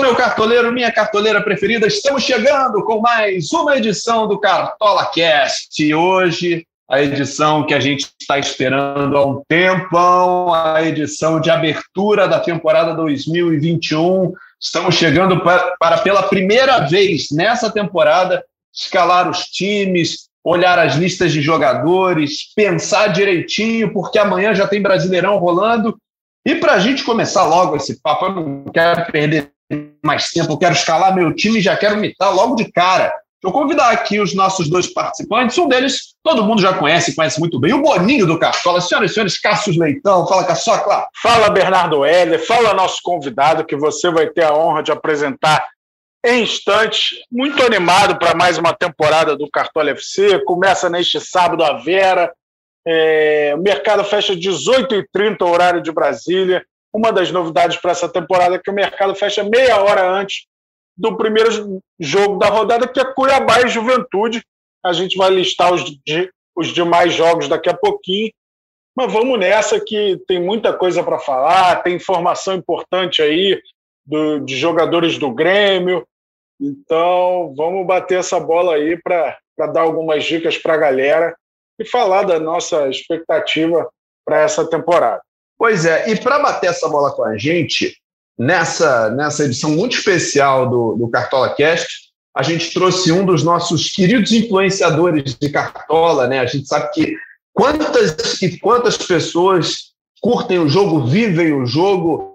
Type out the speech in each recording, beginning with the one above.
Meu cartoleiro, minha cartoleira preferida. Estamos chegando com mais uma edição do Cartola Cast. Hoje, a edição que a gente está esperando há um tempão, a edição de abertura da temporada 2021. Estamos chegando para, para pela primeira vez nessa temporada, escalar os times, olhar as listas de jogadores, pensar direitinho, porque amanhã já tem Brasileirão rolando. E para a gente começar logo esse papo, eu não quero perder mais tempo, eu quero escalar meu time e já quero imitar logo de cara. Vou convidar aqui os nossos dois participantes. Um deles todo mundo já conhece, conhece muito bem, o Boninho do Cartola. Senhoras e senhores, Cássio Leitão, fala Caçocla. Fala Bernardo Heller, fala nosso convidado que você vai ter a honra de apresentar em instantes. Muito animado para mais uma temporada do Cartola FC. Começa neste sábado a Vera. É, o mercado fecha 18h30, horário de Brasília. Uma das novidades para essa temporada é que o mercado fecha meia hora antes do primeiro jogo da rodada, que é Cuiabá e Juventude. A gente vai listar os, os demais jogos daqui a pouquinho. Mas vamos nessa que tem muita coisa para falar, tem informação importante aí do, de jogadores do Grêmio. Então, vamos bater essa bola aí para dar algumas dicas para a galera e falar da nossa expectativa para essa temporada. Pois é, e para bater essa bola com a gente, nessa, nessa edição muito especial do, do Cartola Cast, a gente trouxe um dos nossos queridos influenciadores de Cartola, né? A gente sabe que quantas e quantas pessoas curtem o jogo, vivem o jogo,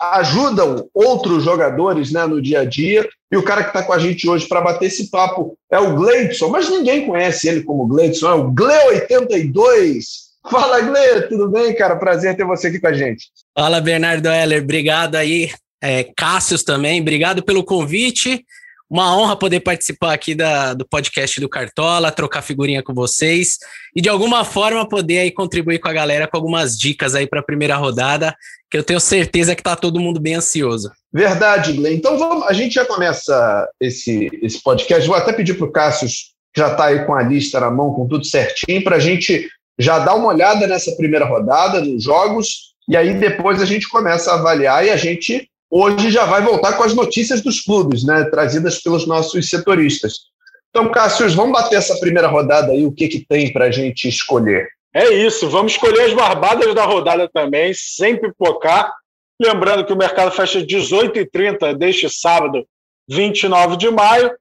ajudam outros jogadores né, no dia a dia. E o cara que está com a gente hoje para bater esse papo é o Gleidson, mas ninguém conhece ele como Gleidson, é o Gle82. Fala, Gle, tudo bem, cara? Prazer ter você aqui com a gente. Fala, Bernardo Heller, obrigado aí. É, Cássius também, obrigado pelo convite. Uma honra poder participar aqui da, do podcast do Cartola, trocar figurinha com vocês e de alguma forma poder aí contribuir com a galera com algumas dicas aí para a primeira rodada, que eu tenho certeza que está todo mundo bem ansioso. Verdade, Glenn. Então vamos, a gente já começa esse, esse podcast. Vou até pedir para o Cássio, que já está aí com a lista na mão, com tudo certinho, para a gente já dar uma olhada nessa primeira rodada, nos jogos, e aí depois a gente começa a avaliar e a gente hoje já vai voltar com as notícias dos clubes, né, trazidas pelos nossos setoristas. Então, Cássio, vamos bater essa primeira rodada aí, o que, que tem para a gente escolher? É isso, vamos escolher as barbadas da rodada também, sem pipocar. Lembrando que o mercado fecha 18h30 deste sábado, 29 de maio,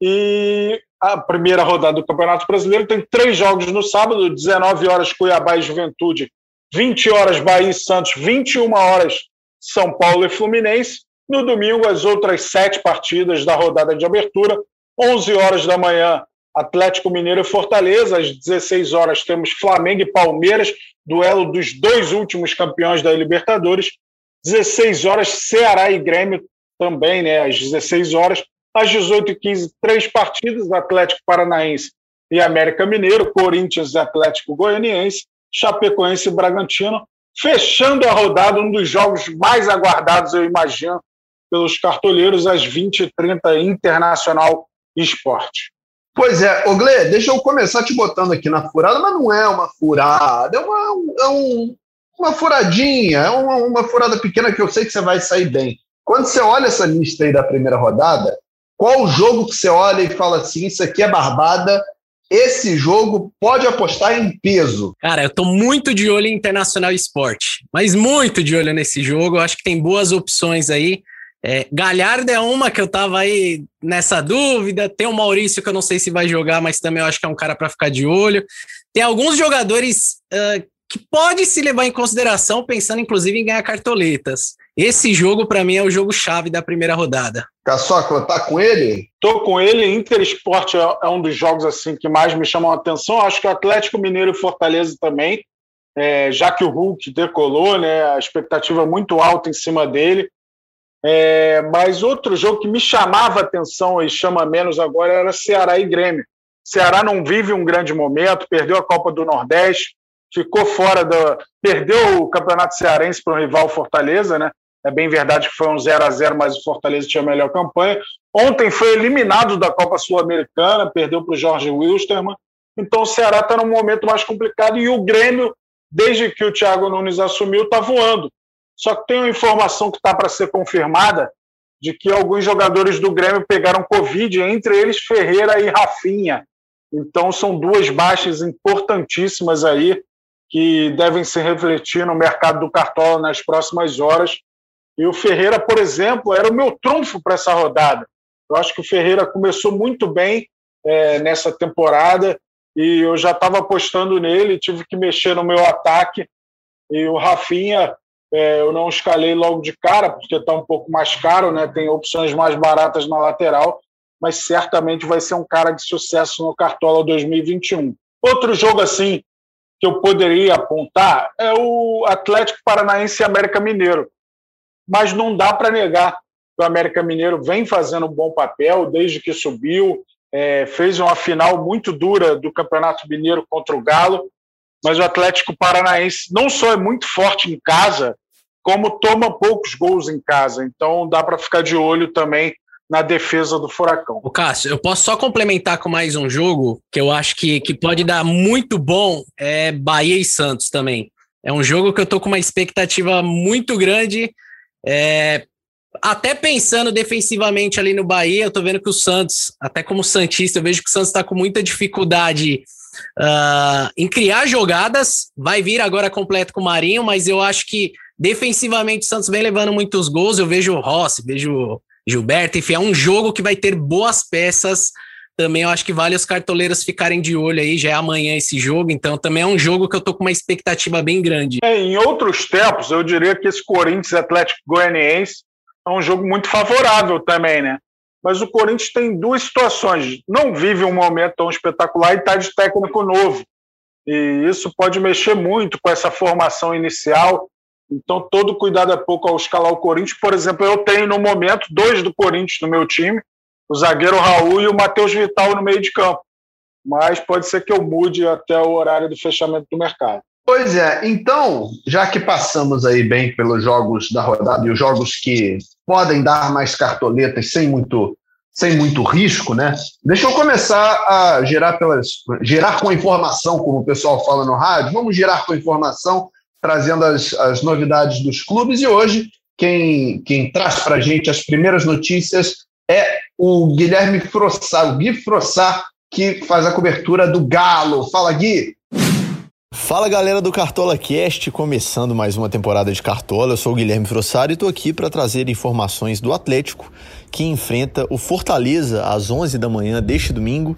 e a primeira rodada do Campeonato Brasileiro tem três jogos no sábado, 19 horas Cuiabá e Juventude, 20 horas Bahia e Santos, 21 horas são Paulo e Fluminense. No domingo, as outras sete partidas da rodada de abertura. 11 horas da manhã, Atlético Mineiro e Fortaleza. Às 16 horas, temos Flamengo e Palmeiras, duelo dos dois últimos campeões da Libertadores. 16 horas, Ceará e Grêmio também, né? Às 16 horas. Às 18h15, três partidas: Atlético Paranaense e América Mineiro, Corinthians e Atlético Goianiense, Chapecoense e Bragantino fechando a rodada, um dos jogos mais aguardados, eu imagino, pelos cartoleiros, às 20h30, Internacional Esporte. Pois é, Ogle, deixa eu começar te botando aqui na furada, mas não é uma furada, é uma, é um, uma furadinha, é uma, uma furada pequena que eu sei que você vai sair bem. Quando você olha essa lista aí da primeira rodada, qual o jogo que você olha e fala assim, isso aqui é barbada, esse jogo pode apostar em peso. Cara, eu tô muito de olho em Internacional Esporte, mas muito de olho nesse jogo. Eu acho que tem boas opções aí. É, Galhardo é uma que eu tava aí nessa dúvida. Tem o Maurício que eu não sei se vai jogar, mas também eu acho que é um cara para ficar de olho. Tem alguns jogadores uh, que pode se levar em consideração, pensando inclusive em ganhar cartoletas. Esse jogo, para mim, é o jogo-chave da primeira rodada. Caçocla, tá com ele? Tô com ele. Inter Esporte é, é um dos jogos assim que mais me chamam a atenção. Acho que o Atlético Mineiro e Fortaleza também, é, já que o Hulk decolou, né? A expectativa é muito alta em cima dele. É, mas outro jogo que me chamava a atenção e chama menos agora era Ceará e Grêmio. Ceará não vive um grande momento, perdeu a Copa do Nordeste, ficou fora da. perdeu o Campeonato Cearense para o rival Fortaleza, né? É bem verdade que foi um 0 a 0 mas o Fortaleza tinha a melhor campanha. Ontem foi eliminado da Copa Sul-Americana, perdeu para o Jorge Wilstermann. Então o Ceará está num momento mais complicado e o Grêmio, desde que o Thiago Nunes assumiu, está voando. Só que tem uma informação que está para ser confirmada de que alguns jogadores do Grêmio pegaram Covid, entre eles Ferreira e Rafinha. Então são duas baixas importantíssimas aí que devem se refletir no mercado do Cartola nas próximas horas. E o Ferreira, por exemplo, era o meu trunfo para essa rodada. Eu acho que o Ferreira começou muito bem é, nessa temporada e eu já estava apostando nele, tive que mexer no meu ataque. E o Rafinha, é, eu não escalei logo de cara, porque está um pouco mais caro, né? tem opções mais baratas na lateral, mas certamente vai ser um cara de sucesso no Cartola 2021. Outro jogo assim que eu poderia apontar é o Atlético Paranaense e América Mineiro. Mas não dá para negar que o América Mineiro vem fazendo um bom papel desde que subiu, é, fez uma final muito dura do Campeonato Mineiro contra o Galo, mas o Atlético Paranaense não só é muito forte em casa, como toma poucos gols em casa. Então dá para ficar de olho também na defesa do Furacão. O Cássio, eu posso só complementar com mais um jogo que eu acho que, que pode dar muito bom, é Bahia e Santos também. É um jogo que eu tô com uma expectativa muito grande, é, até pensando defensivamente ali no Bahia, eu tô vendo que o Santos, até como Santista, eu vejo que o Santos está com muita dificuldade uh, em criar jogadas. Vai vir agora completo com o Marinho, mas eu acho que defensivamente o Santos vem levando muitos gols. Eu vejo o Rossi, vejo Gilberto, enfim, é um jogo que vai ter boas peças. Também eu acho que vale os cartoleiros ficarem de olho aí, já é amanhã esse jogo, então também é um jogo que eu tô com uma expectativa bem grande. É, em outros tempos, eu diria que esse Corinthians Atlético Goianiense é um jogo muito favorável também, né? Mas o Corinthians tem duas situações. Não vive um momento tão espetacular e está de técnico novo. E isso pode mexer muito com essa formação inicial. Então, todo cuidado é pouco ao escalar o Corinthians. Por exemplo, eu tenho no momento dois do Corinthians no meu time: o zagueiro Raul e o Matheus Vital no meio de campo. Mas pode ser que eu mude até o horário do fechamento do mercado. Pois é, então, já que passamos aí bem pelos jogos da rodada e os jogos que podem dar mais cartoletas sem muito, sem muito risco, né? Deixa eu começar a gerar pelas gerar com informação, como o pessoal fala no rádio. Vamos gerar com informação, trazendo as, as novidades dos clubes. E hoje, quem, quem traz para a gente as primeiras notícias é o Guilherme Frossá, o Gui Frossá, que faz a cobertura do Galo. Fala, Gui! Fala galera do Cartola Cast, começando mais uma temporada de Cartola. Eu sou o Guilherme Frossari e estou aqui para trazer informações do Atlético que enfrenta o Fortaleza às 11 da manhã deste domingo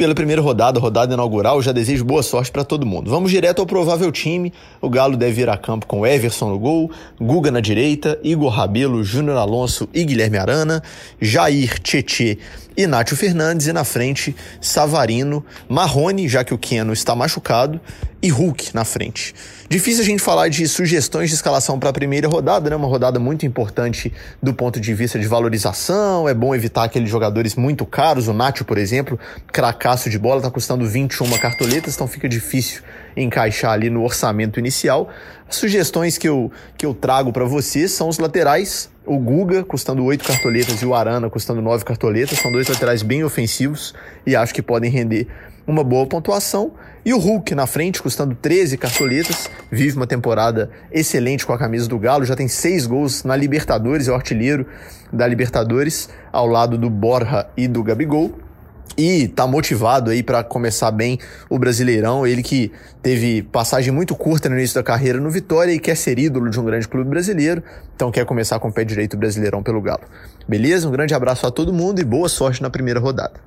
pela primeira rodada, rodada inaugural. Já desejo boa sorte para todo mundo. Vamos direto ao provável time. O Galo deve ir a campo com Everson no gol, Guga na direita, Igor Rabelo, Júnior Alonso e Guilherme Arana, Jair, Tietê e Nátio Fernandes, e na frente Savarino, Marrone, já que o Keno está machucado, e Hulk na frente. Difícil a gente falar de sugestões de escalação para a primeira rodada, né? Uma rodada muito importante do ponto de vista de valorização. É bom evitar aqueles jogadores muito caros. O Nacho, por exemplo, cracaço de bola, está custando 21 cartoletas, então fica difícil encaixar ali no orçamento inicial. As sugestões que eu, que eu trago para vocês são os laterais. O Guga custando 8 cartoletas e o Arana custando 9 cartoletas. São dois laterais bem ofensivos e acho que podem render uma boa pontuação. E o Hulk na frente, custando 13 cartoletas, vive uma temporada excelente com a camisa do Galo, já tem seis gols na Libertadores, é o artilheiro da Libertadores, ao lado do Borja e do Gabigol. E tá motivado aí para começar bem o Brasileirão, ele que teve passagem muito curta no início da carreira no Vitória e quer ser ídolo de um grande clube brasileiro, então quer começar com o pé direito Brasileirão pelo Galo. Beleza? Um grande abraço a todo mundo e boa sorte na primeira rodada.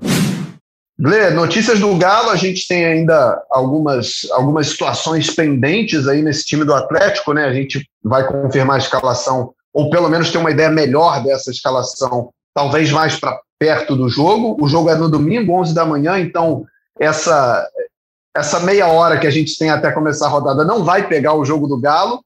Lê, notícias do Galo, a gente tem ainda algumas, algumas situações pendentes aí nesse time do Atlético, né? A gente vai confirmar a escalação, ou pelo menos ter uma ideia melhor dessa escalação, talvez mais para perto do jogo. O jogo é no domingo, 11 da manhã, então essa, essa meia hora que a gente tem até começar a rodada não vai pegar o jogo do Galo.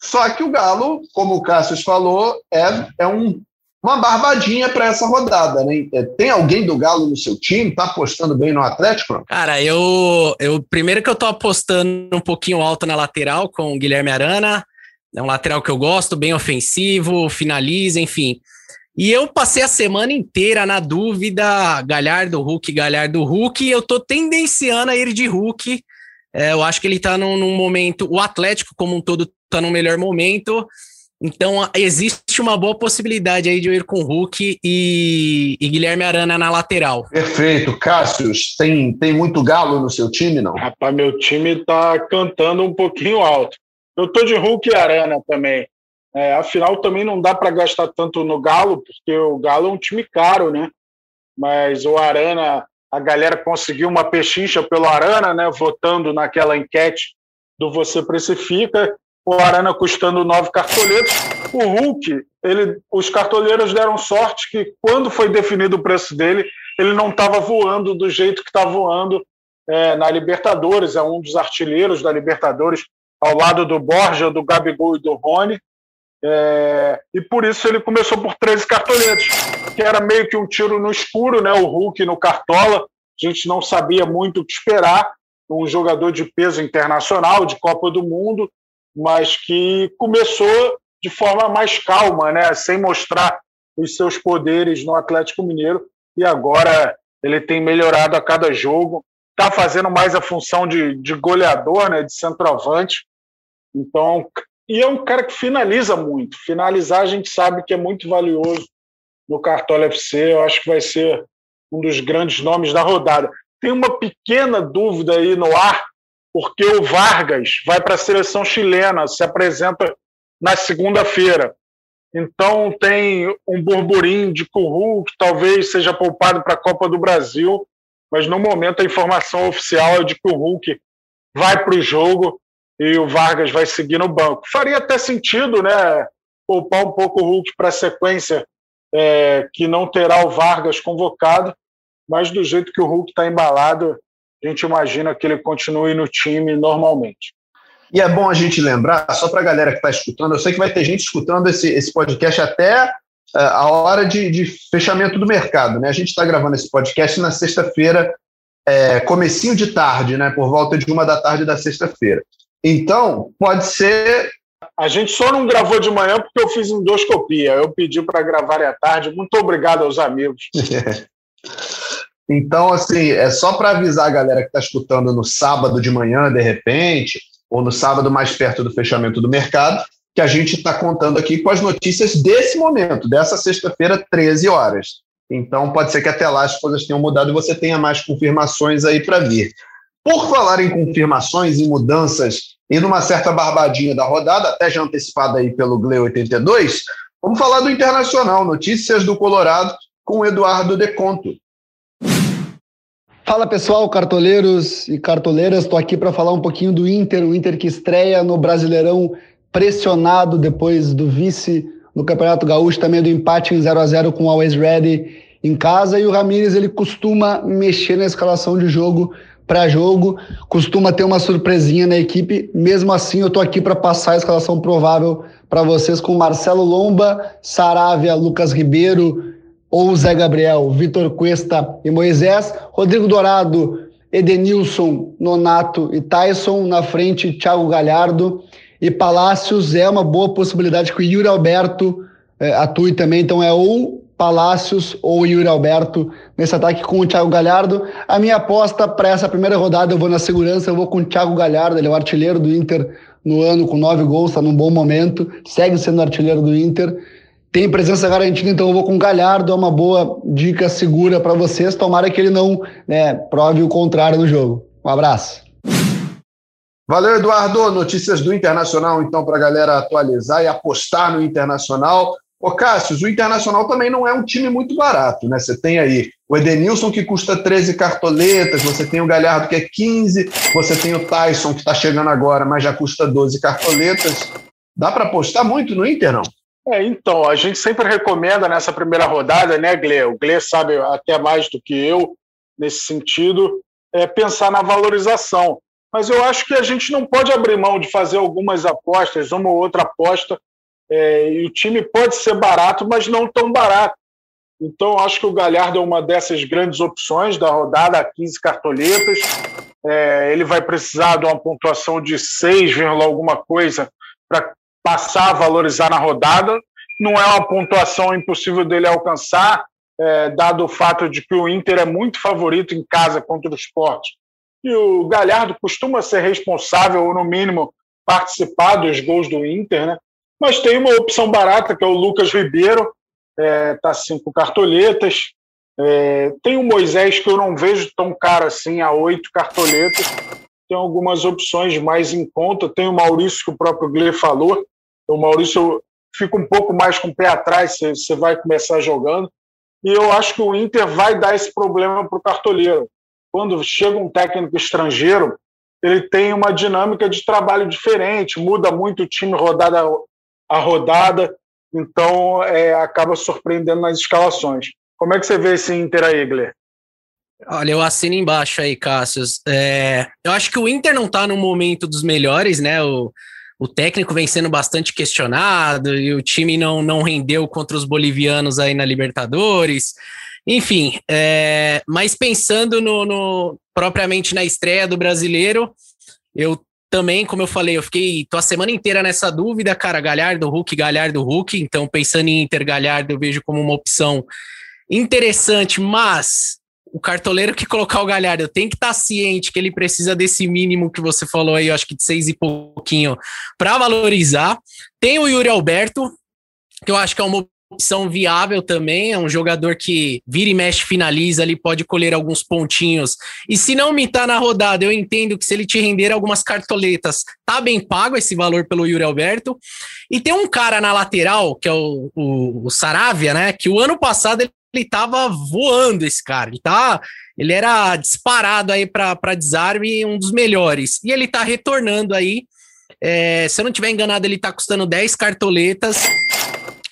Só que o Galo, como o Cássio falou, é, é um uma barbadinha para essa rodada, né? É, tem alguém do Galo no seu time? Tá apostando bem no Atlético? Cara, eu, eu primeiro que eu tô apostando um pouquinho alto na lateral com o Guilherme Arana. É um lateral que eu gosto, bem ofensivo, finaliza, enfim. E eu passei a semana inteira na dúvida, Galhardo, Hulk, Galhardo, Hulk, e eu tô tendenciando a ir de Hulk. É, eu acho que ele tá num, num momento, o Atlético como um todo tá num melhor momento. Então, existe uma boa possibilidade aí de eu ir com Hulk e, e Guilherme Arana na lateral. Perfeito. Cássio, tem, tem muito galo no seu time, não? Rapaz, meu time tá cantando um pouquinho alto. Eu tô de Hulk e Arana também. É, afinal, também não dá para gastar tanto no Galo, porque o Galo é um time caro, né? Mas o Arana, a galera conseguiu uma pechincha pelo Arana, né? Votando naquela enquete do Você Precifica o Arana custando nove cartoletos. O Hulk, ele, os cartoleiros deram sorte que, quando foi definido o preço dele, ele não estava voando do jeito que está voando é, na Libertadores. É um dos artilheiros da Libertadores, ao lado do Borja, do Gabigol e do Rony. É, e por isso ele começou por 13 cartoletos, que era meio que um tiro no escuro, né? O Hulk no Cartola. A gente não sabia muito o que esperar. Um jogador de peso internacional, de Copa do Mundo, mas que começou de forma mais calma, né, sem mostrar os seus poderes no Atlético Mineiro, e agora ele tem melhorado a cada jogo, está fazendo mais a função de, de goleador, né, de centroavante. Então, e é um cara que finaliza muito. Finalizar a gente sabe que é muito valioso no Cartola FC. Eu acho que vai ser um dos grandes nomes da rodada. Tem uma pequena dúvida aí no ar porque o Vargas vai para a seleção chilena, se apresenta na segunda-feira. Então tem um burburinho de que o Hulk talvez seja poupado para a Copa do Brasil, mas no momento a informação oficial é de que o Hulk vai para o jogo e o Vargas vai seguir no banco. Faria até sentido, né? Poupar um pouco o Hulk para a sequência é, que não terá o Vargas convocado, mas do jeito que o Hulk está embalado, a gente imagina que ele continue no time normalmente. E é bom a gente lembrar, só para a galera que está escutando, eu sei que vai ter gente escutando esse, esse podcast até uh, a hora de, de, fechamento do mercado. Né? A gente está gravando esse podcast na sexta-feira, é, comecinho de tarde, né? por volta de uma da tarde da sexta-feira. Então, pode ser. A gente só não gravou de manhã porque eu fiz endoscopia. Eu pedi para gravar à tarde. Muito obrigado aos amigos. Então, assim, é só para avisar a galera que está escutando no sábado de manhã, de repente, ou no sábado mais perto do fechamento do mercado, que a gente está contando aqui com as notícias desse momento, dessa sexta-feira, 13 horas. Então, pode ser que até lá as coisas tenham mudado e você tenha mais confirmações aí para vir. Por falar em confirmações e mudanças e numa certa barbadinha da rodada, até já antecipada aí pelo GLE 82, vamos falar do Internacional, notícias do Colorado com Eduardo Deconto. Fala pessoal, cartoleiros e cartoleiras, estou aqui para falar um pouquinho do Inter, o Inter que estreia no Brasileirão pressionado depois do vice no Campeonato Gaúcho, também do empate em 0 a 0 com o Always Ready em casa, e o Ramires ele costuma mexer na escalação de jogo para jogo, costuma ter uma surpresinha na equipe, mesmo assim eu estou aqui para passar a escalação provável para vocês com Marcelo Lomba, Saravia, Lucas Ribeiro, ou Zé Gabriel, Vitor Cuesta e Moisés, Rodrigo Dourado, Edenilson, Nonato e Tyson, na frente Thiago Galhardo e Palácios. É uma boa possibilidade que o Yuri Alberto é, atue também, então é ou Palácios ou Yuri Alberto nesse ataque com o Thiago Galhardo. A minha aposta para essa primeira rodada eu vou na segurança, eu vou com o Thiago Galhardo, ele é o artilheiro do Inter no ano com nove gols, está num bom momento, segue sendo artilheiro do Inter tem presença garantida, então eu vou com o Galhardo, é uma boa dica segura para vocês. Tomara que ele não né, prove o contrário no jogo. Um abraço. Valeu, Eduardo. Notícias do Internacional, então, para a galera atualizar e apostar no Internacional. Ô, Cássio, o Internacional também não é um time muito barato, né? Você tem aí o Edenilson, que custa 13 cartoletas, você tem o Galhardo, que é 15, você tem o Tyson, que está chegando agora, mas já custa 12 cartoletas. Dá para apostar muito no Inter, não? É, então, a gente sempre recomenda nessa primeira rodada, né, Gle? O Gle sabe até mais do que eu nesse sentido, é pensar na valorização. Mas eu acho que a gente não pode abrir mão de fazer algumas apostas, uma ou outra aposta, é, e o time pode ser barato, mas não tão barato. Então, acho que o Galhardo é uma dessas grandes opções da rodada, 15 cartoletas. É, ele vai precisar de uma pontuação de 6, alguma coisa para passar a valorizar na rodada. Não é uma pontuação impossível dele alcançar, é, dado o fato de que o Inter é muito favorito em casa contra o esporte. E o Galhardo costuma ser responsável, ou no mínimo participar dos gols do Inter, né? Mas tem uma opção barata, que é o Lucas Ribeiro, é, tá cinco cartoletas. É, tem o Moisés, que eu não vejo tão caro assim, a oito cartoletas. Tem algumas opções mais em conta. Tem o Maurício, que o próprio Gle falou. O Maurício fica um pouco mais com o pé atrás, você vai começar jogando. E eu acho que o Inter vai dar esse problema para o cartoleiro. Quando chega um técnico estrangeiro, ele tem uma dinâmica de trabalho diferente, muda muito o time rodada a rodada, então é, acaba surpreendendo nas escalações. Como é que você vê esse Inter aí, Gler? Olha, eu assino embaixo aí, Cássius. É, eu acho que o Inter não está no momento dos melhores, né? O, o técnico vem sendo bastante questionado e o time não, não rendeu contra os bolivianos aí na Libertadores. Enfim, é, mas pensando no, no, propriamente na estreia do brasileiro, eu também, como eu falei, eu fiquei tô a semana inteira nessa dúvida, cara, Galhardo, Hulk, Galhardo, Hulk. Então, pensando em Inter Galhardo, eu vejo como uma opção interessante, mas o cartoleiro que colocar o Galhardo tem que estar tá ciente que ele precisa desse mínimo que você falou aí, eu acho que de seis e pouquinho, para valorizar. Tem o Yuri Alberto, que eu acho que é uma opção viável também, é um jogador que vira e mexe, finaliza ali, pode colher alguns pontinhos. E se não me tá na rodada, eu entendo que se ele te render algumas cartoletas, tá bem pago esse valor pelo Yuri Alberto. E tem um cara na lateral, que é o, o, o Saravia, né? Que o ano passado ele, ele tava voando esse cara. Ele tá. Ele era disparado aí para desarme, um dos melhores. E ele tá retornando aí. É, se eu não tiver enganado, ele tá custando 10 cartoletas.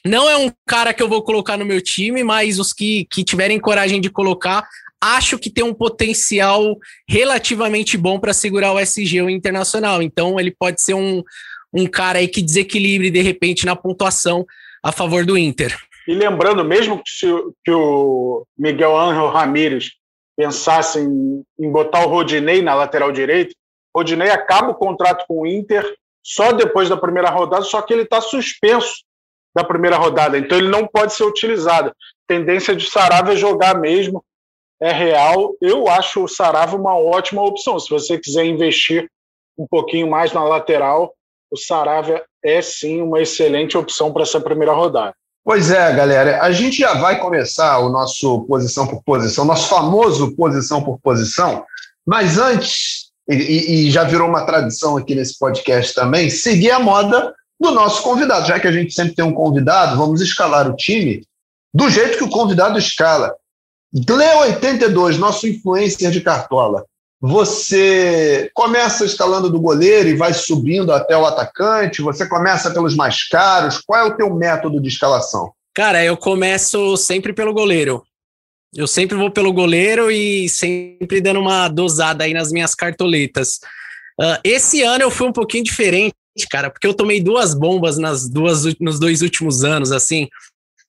Não é um cara que eu vou colocar no meu time, mas os que, que tiverem coragem de colocar, acho que tem um potencial relativamente bom para segurar o SG o Internacional. Então, ele pode ser um, um cara aí que desequilibre de repente na pontuação a favor do Inter. E lembrando, mesmo que, se, que o Miguel Ángel Ramírez pensasse em, em botar o Rodinei na lateral direita, Rodinei acaba o contrato com o Inter só depois da primeira rodada, só que ele está suspenso da primeira rodada, então ele não pode ser utilizado. Tendência de Sarava jogar mesmo, é real. Eu acho o Sarava uma ótima opção. Se você quiser investir um pouquinho mais na lateral, o Saravia é sim uma excelente opção para essa primeira rodada. Pois é, galera. A gente já vai começar o nosso posição por posição, nosso famoso posição por posição. Mas antes, e, e já virou uma tradição aqui nesse podcast também, seguir a moda do nosso convidado. Já que a gente sempre tem um convidado, vamos escalar o time do jeito que o convidado escala. Gle82, nosso influencer de cartola. Você começa escalando do goleiro e vai subindo até o atacante? Você começa pelos mais caros? Qual é o teu método de escalação? Cara, eu começo sempre pelo goleiro. Eu sempre vou pelo goleiro e sempre dando uma dosada aí nas minhas cartoletas. Uh, esse ano eu fui um pouquinho diferente cara, porque eu tomei duas bombas nas duas, nos dois últimos anos, assim.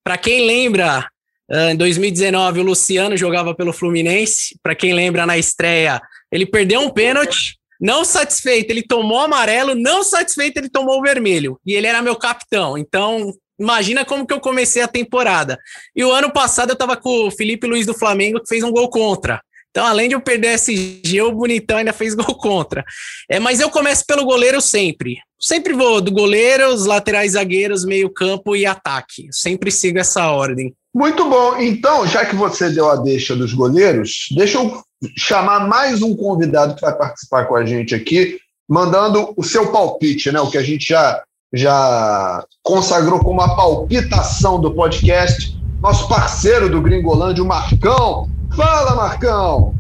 Para quem lembra, ah, em 2019 o Luciano jogava pelo Fluminense. Para quem lembra na estreia, ele perdeu um pênalti. Não satisfeito, ele tomou amarelo. Não satisfeito, ele tomou o vermelho. E ele era meu capitão. Então, imagina como que eu comecei a temporada. E o ano passado eu tava com o Felipe Luiz do Flamengo, que fez um gol contra. Então, além de eu perder SG, o Bonitão ainda fez gol contra. É, mas eu começo pelo goleiro sempre. Sempre vou do goleiro, os laterais zagueiros, meio campo e ataque. Sempre sigo essa ordem. Muito bom. Então, já que você deu a deixa dos goleiros, deixa eu chamar mais um convidado que vai participar com a gente aqui, mandando o seu palpite, né? O que a gente já, já consagrou como a palpitação do podcast. Nosso parceiro do Gringolândia, o Marcão. Fala, Marcão!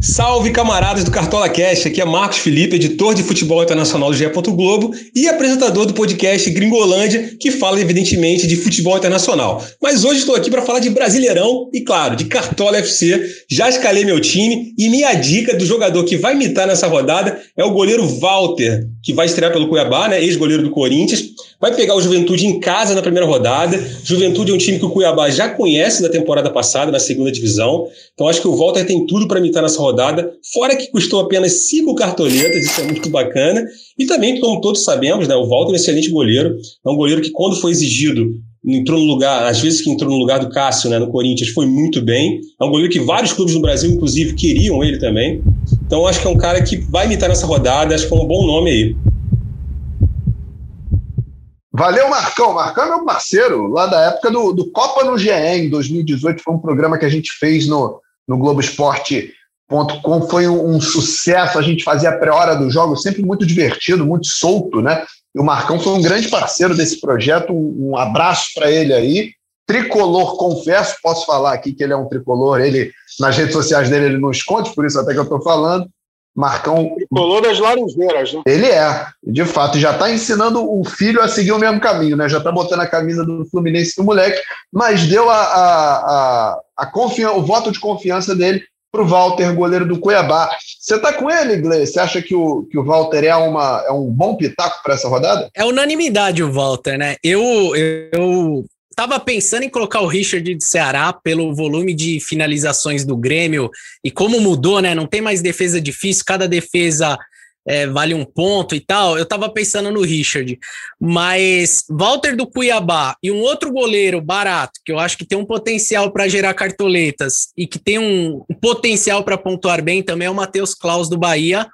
Salve camaradas do Cartola Cast, aqui é Marcos Felipe, editor de futebol internacional do GE. Globo e apresentador do podcast Gringolândia, que fala evidentemente de futebol internacional. Mas hoje estou aqui para falar de Brasileirão e, claro, de Cartola FC. Já escalei meu time e minha dica do jogador que vai imitar nessa rodada é o goleiro Walter. Que vai estrear pelo Cuiabá, né? Ex-goleiro do Corinthians. Vai pegar o Juventude em casa na primeira rodada. Juventude é um time que o Cuiabá já conhece da temporada passada, na segunda divisão. Então acho que o Walter tem tudo para imitar nessa rodada. Fora que custou apenas cinco cartoletas, isso é muito bacana. E também, como todos sabemos, né? O Walter é um excelente goleiro. É um goleiro que, quando foi exigido, entrou no lugar, às vezes que entrou no lugar do Cássio, né, no Corinthians, foi muito bem. É um goleiro que vários clubes no Brasil, inclusive, queriam ele também. Então acho que é um cara que vai imitar nessa rodada, acho que é um bom nome aí. Valeu, Marcão. Marcão é meu parceiro, lá da época do, do Copa no GE, em 2018. Foi um programa que a gente fez no, no Globoesporte.com. Foi um, um, sucesso. A gente fazia a pré-hora do jogo, sempre muito divertido, muito solto, né? E o Marcão foi um grande parceiro desse projeto. Um, um abraço para ele aí. Tricolor, confesso, posso falar aqui que ele é um tricolor. Ele, nas redes sociais dele, ele não esconde, por isso até que eu estou falando. Marcão. Tricolor das Laranjeiras, né? Ele é, de fato, já está ensinando o filho a seguir o mesmo caminho, né? Já está botando a camisa do Fluminense do moleque, mas deu a, a, a, a confiança, o voto de confiança dele para o Walter, goleiro do Cuiabá. Você está com ele, Gleice? Você acha que o, que o Walter é, uma, é um bom pitaco para essa rodada? É unanimidade o Walter, né? Eu, eu Tava pensando em colocar o Richard de Ceará pelo volume de finalizações do Grêmio e como mudou, né? Não tem mais defesa difícil, cada defesa é, vale um ponto e tal. Eu tava pensando no Richard, mas Walter do Cuiabá e um outro goleiro barato que eu acho que tem um potencial para gerar cartoletas e que tem um, um potencial para pontuar bem também é o Matheus Klaus do Bahia.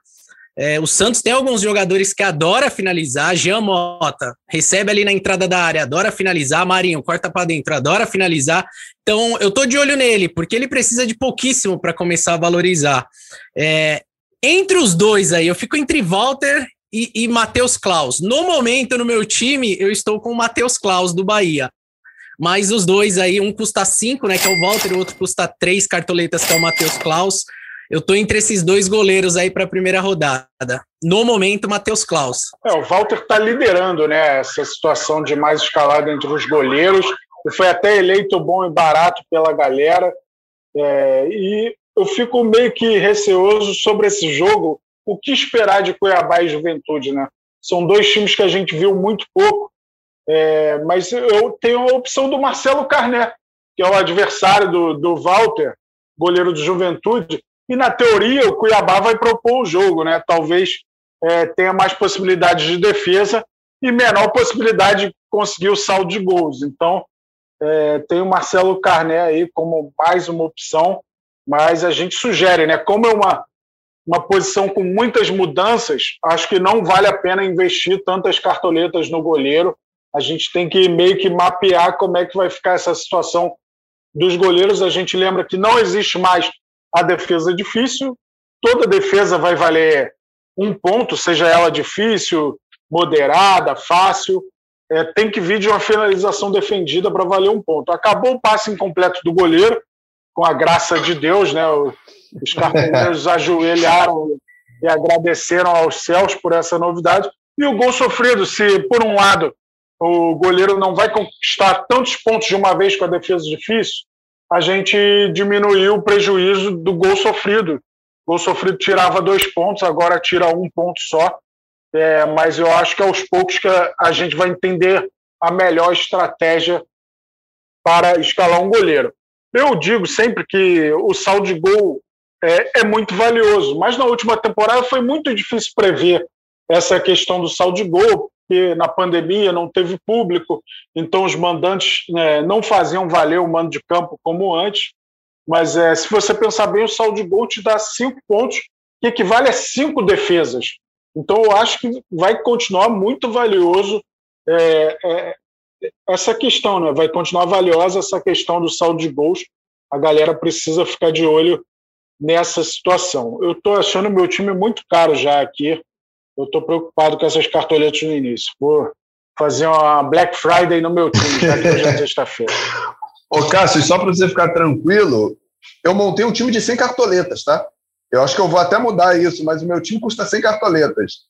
É, o Santos tem alguns jogadores que adora finalizar. Jean Mota recebe ali na entrada da área, adora finalizar. Marinho corta para dentro, adora finalizar. Então eu tô de olho nele, porque ele precisa de pouquíssimo para começar a valorizar. É, entre os dois aí, eu fico entre Walter e, e Matheus Klaus. No momento, no meu time, eu estou com o Matheus Klaus do Bahia. Mas os dois aí, um custa cinco, né? Que é o Walter, o outro custa três cartoletas, que é o Matheus Klaus. Eu tô entre esses dois goleiros aí para a primeira rodada. No momento, Matheus Klaus. É, o Walter está liderando né, essa situação de mais escalada entre os goleiros. Ele foi até eleito bom e barato pela galera. É, e eu fico meio que receoso sobre esse jogo. O que esperar de Cuiabá e Juventude, né? São dois times que a gente viu muito pouco. É, mas eu tenho a opção do Marcelo Carné, que é o adversário do, do Walter, goleiro de Juventude, e na teoria, o Cuiabá vai propor o jogo, né? Talvez é, tenha mais possibilidades de defesa e menor possibilidade de conseguir o saldo de gols. Então, é, tem o Marcelo Carné aí como mais uma opção, mas a gente sugere, né? Como é uma, uma posição com muitas mudanças, acho que não vale a pena investir tantas cartoletas no goleiro. A gente tem que meio que mapear como é que vai ficar essa situação dos goleiros. A gente lembra que não existe mais a defesa difícil, toda defesa vai valer um ponto, seja ela difícil, moderada, fácil. É, tem que vir de uma finalização defendida para valer um ponto. Acabou o passe incompleto do goleiro, com a graça de Deus, né? Os cartoleiros ajoelharam e agradeceram aos céus por essa novidade. E o gol sofrido, se por um lado o goleiro não vai conquistar tantos pontos de uma vez com a defesa difícil, a gente diminuiu o prejuízo do gol sofrido. O gol sofrido tirava dois pontos, agora tira um ponto só. É, mas eu acho que aos poucos que a gente vai entender a melhor estratégia para escalar um goleiro. Eu digo sempre que o saldo de gol é, é, muito valioso, mas na última temporada foi muito difícil prever essa questão do saldo de gol, porque na pandemia não teve público, então os mandantes né, não faziam valer o mando de campo como antes. Mas é, se você pensar bem, o saldo de gol te dá cinco pontos, que equivale a cinco defesas. Então eu acho que vai continuar muito valioso é, é, essa questão, né? vai continuar valiosa essa questão do saldo de gols. A galera precisa ficar de olho nessa situação. Eu estou achando meu time muito caro já aqui eu estou preocupado com essas cartoletas no início. Vou fazer uma Black Friday no meu time, já que hoje é sexta-feira. Ô, Cássio, só para você ficar tranquilo, eu montei um time de 100 cartoletas, tá? Eu acho que eu vou até mudar isso, mas o meu time custa 100 cartoletas.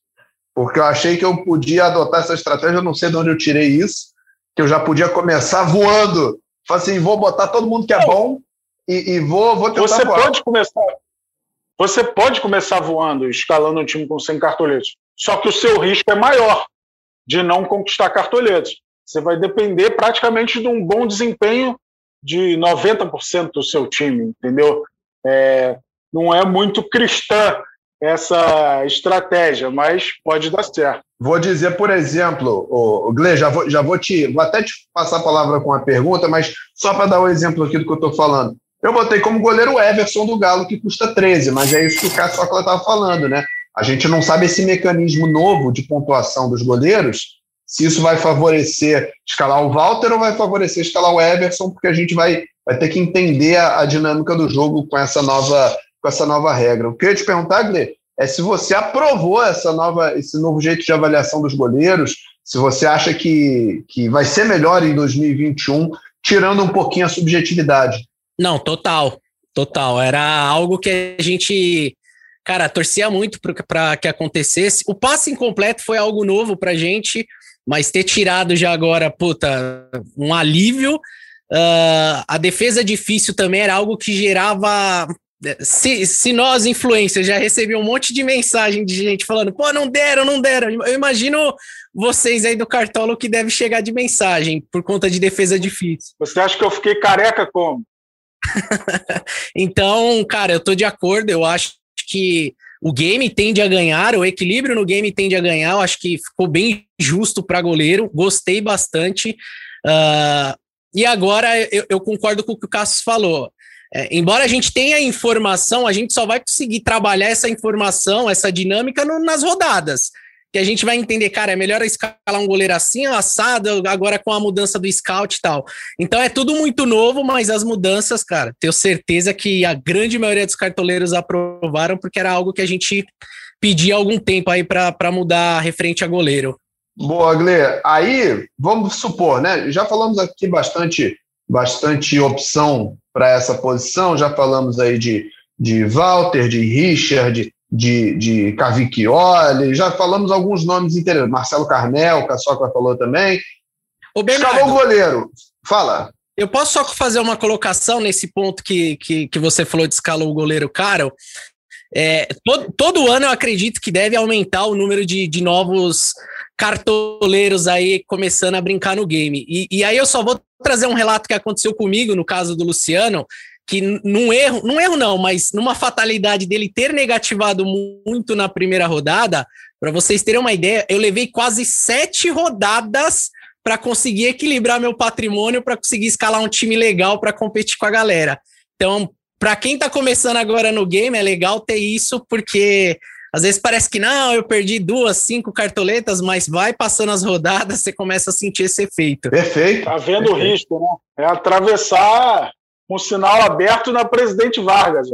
Porque eu achei que eu podia adotar essa estratégia, eu não sei de onde eu tirei isso, que eu já podia começar voando. Falei assim, vou botar todo mundo que é bom e, e vou, vou tentar Você voar. pode começar você pode começar voando, escalando um time com 100 cartoletes. só que o seu risco é maior de não conquistar cartoletas. Você vai depender praticamente de um bom desempenho de 90% do seu time, entendeu? É, não é muito cristã essa estratégia, mas pode dar certo. Vou dizer, por exemplo, o Gle, já vou, já vou te, vou até te passar a palavra com a pergunta, mas só para dar o um exemplo aqui do que eu estou falando. Eu botei como goleiro o Everson do Galo, que custa 13, mas é isso que o Caçocla estava falando, né? A gente não sabe esse mecanismo novo de pontuação dos goleiros, se isso vai favorecer escalar o Walter ou vai favorecer escalar o Everson, porque a gente vai, vai ter que entender a, a dinâmica do jogo com essa nova, com essa nova regra. O que eu ia te perguntar, Gle, é se você aprovou essa nova, esse novo jeito de avaliação dos goleiros, se você acha que, que vai ser melhor em 2021, tirando um pouquinho a subjetividade. Não, total, total. Era algo que a gente, cara, torcia muito para que acontecesse. O passe incompleto foi algo novo para gente, mas ter tirado já agora, puta, um alívio. Uh, a defesa difícil também era algo que gerava. Se, se nós, influencers, já recebemos um monte de mensagem de gente falando, pô, não deram, não deram. Eu imagino vocês aí do Cartolo que deve chegar de mensagem por conta de defesa difícil. Você acha que eu fiquei careca como? então, cara, eu tô de acordo. Eu acho que o game tende a ganhar, o equilíbrio no game tende a ganhar. Eu acho que ficou bem justo para goleiro, gostei bastante. Uh, e agora eu, eu, concordo com o que o Cassius falou. É, embora a gente tenha informação, a gente só vai conseguir trabalhar essa informação, essa dinâmica no, nas rodadas que a gente vai entender, cara, é melhor escalar um goleiro assim, assado, agora com a mudança do scout e tal. Então é tudo muito novo, mas as mudanças, cara, tenho certeza que a grande maioria dos cartoleiros aprovaram, porque era algo que a gente pedia algum tempo aí para mudar referente a goleiro. Boa, Gle. Aí, vamos supor, né? Já falamos aqui bastante, bastante opção para essa posição, já falamos aí de, de Walter, de Richard, de, de Cavicchioli, já falamos alguns nomes interessantes, Marcelo Carmel, que a Soca falou também. O Escalou o goleiro. Fala. Eu posso só fazer uma colocação nesse ponto que, que, que você falou de escalou o goleiro caro? É, todo, todo ano eu acredito que deve aumentar o número de, de novos cartoleiros aí começando a brincar no game. E, e aí eu só vou trazer um relato que aconteceu comigo no caso do Luciano, que num erro, num erro não, mas numa fatalidade dele ter negativado muito na primeira rodada, para vocês terem uma ideia, eu levei quase sete rodadas para conseguir equilibrar meu patrimônio, para conseguir escalar um time legal para competir com a galera. Então, para quem está começando agora no game, é legal ter isso, porque às vezes parece que não, eu perdi duas, cinco cartoletas, mas vai passando as rodadas, você começa a sentir esse efeito. Perfeito. Tá vendo o risco, né? É atravessar um sinal aberto na Presidente Vargas.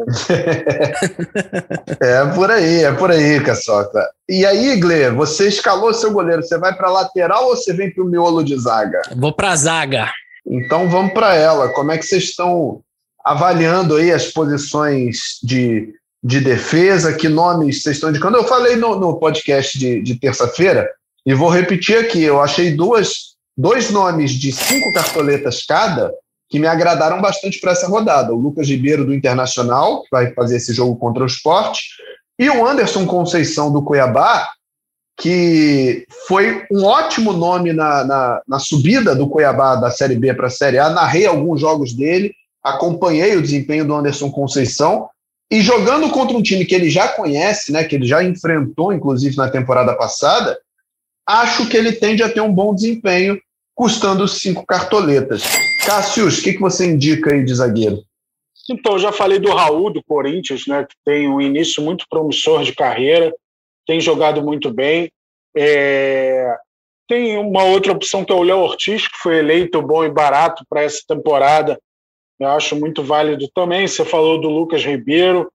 é por aí, é por aí, Caçoca. E aí, Gle, você escalou seu goleiro, você vai para lateral ou você vem para o miolo de zaga? Vou para zaga. Então vamos para ela. Como é que vocês estão avaliando aí as posições de, de defesa? Que nomes vocês estão indicando? Eu falei no, no podcast de, de terça-feira e vou repetir aqui. Eu achei duas, dois nomes de cinco cartoletas cada que me agradaram bastante para essa rodada. O Lucas Ribeiro, do Internacional, que vai fazer esse jogo contra o esporte, e o Anderson Conceição, do Cuiabá, que foi um ótimo nome na, na, na subida do Cuiabá da Série B para a Série A. Narrei alguns jogos dele, acompanhei o desempenho do Anderson Conceição, e jogando contra um time que ele já conhece, né, que ele já enfrentou, inclusive, na temporada passada, acho que ele tende a ter um bom desempenho custando cinco cartoletas. Cássius, o que, que você indica aí de zagueiro? Então, eu já falei do Raul, do Corinthians, né, que tem um início muito promissor de carreira, tem jogado muito bem. É... Tem uma outra opção que é o Léo Ortiz, que foi eleito bom e barato para essa temporada. Eu acho muito válido também. Você falou do Lucas Ribeiro.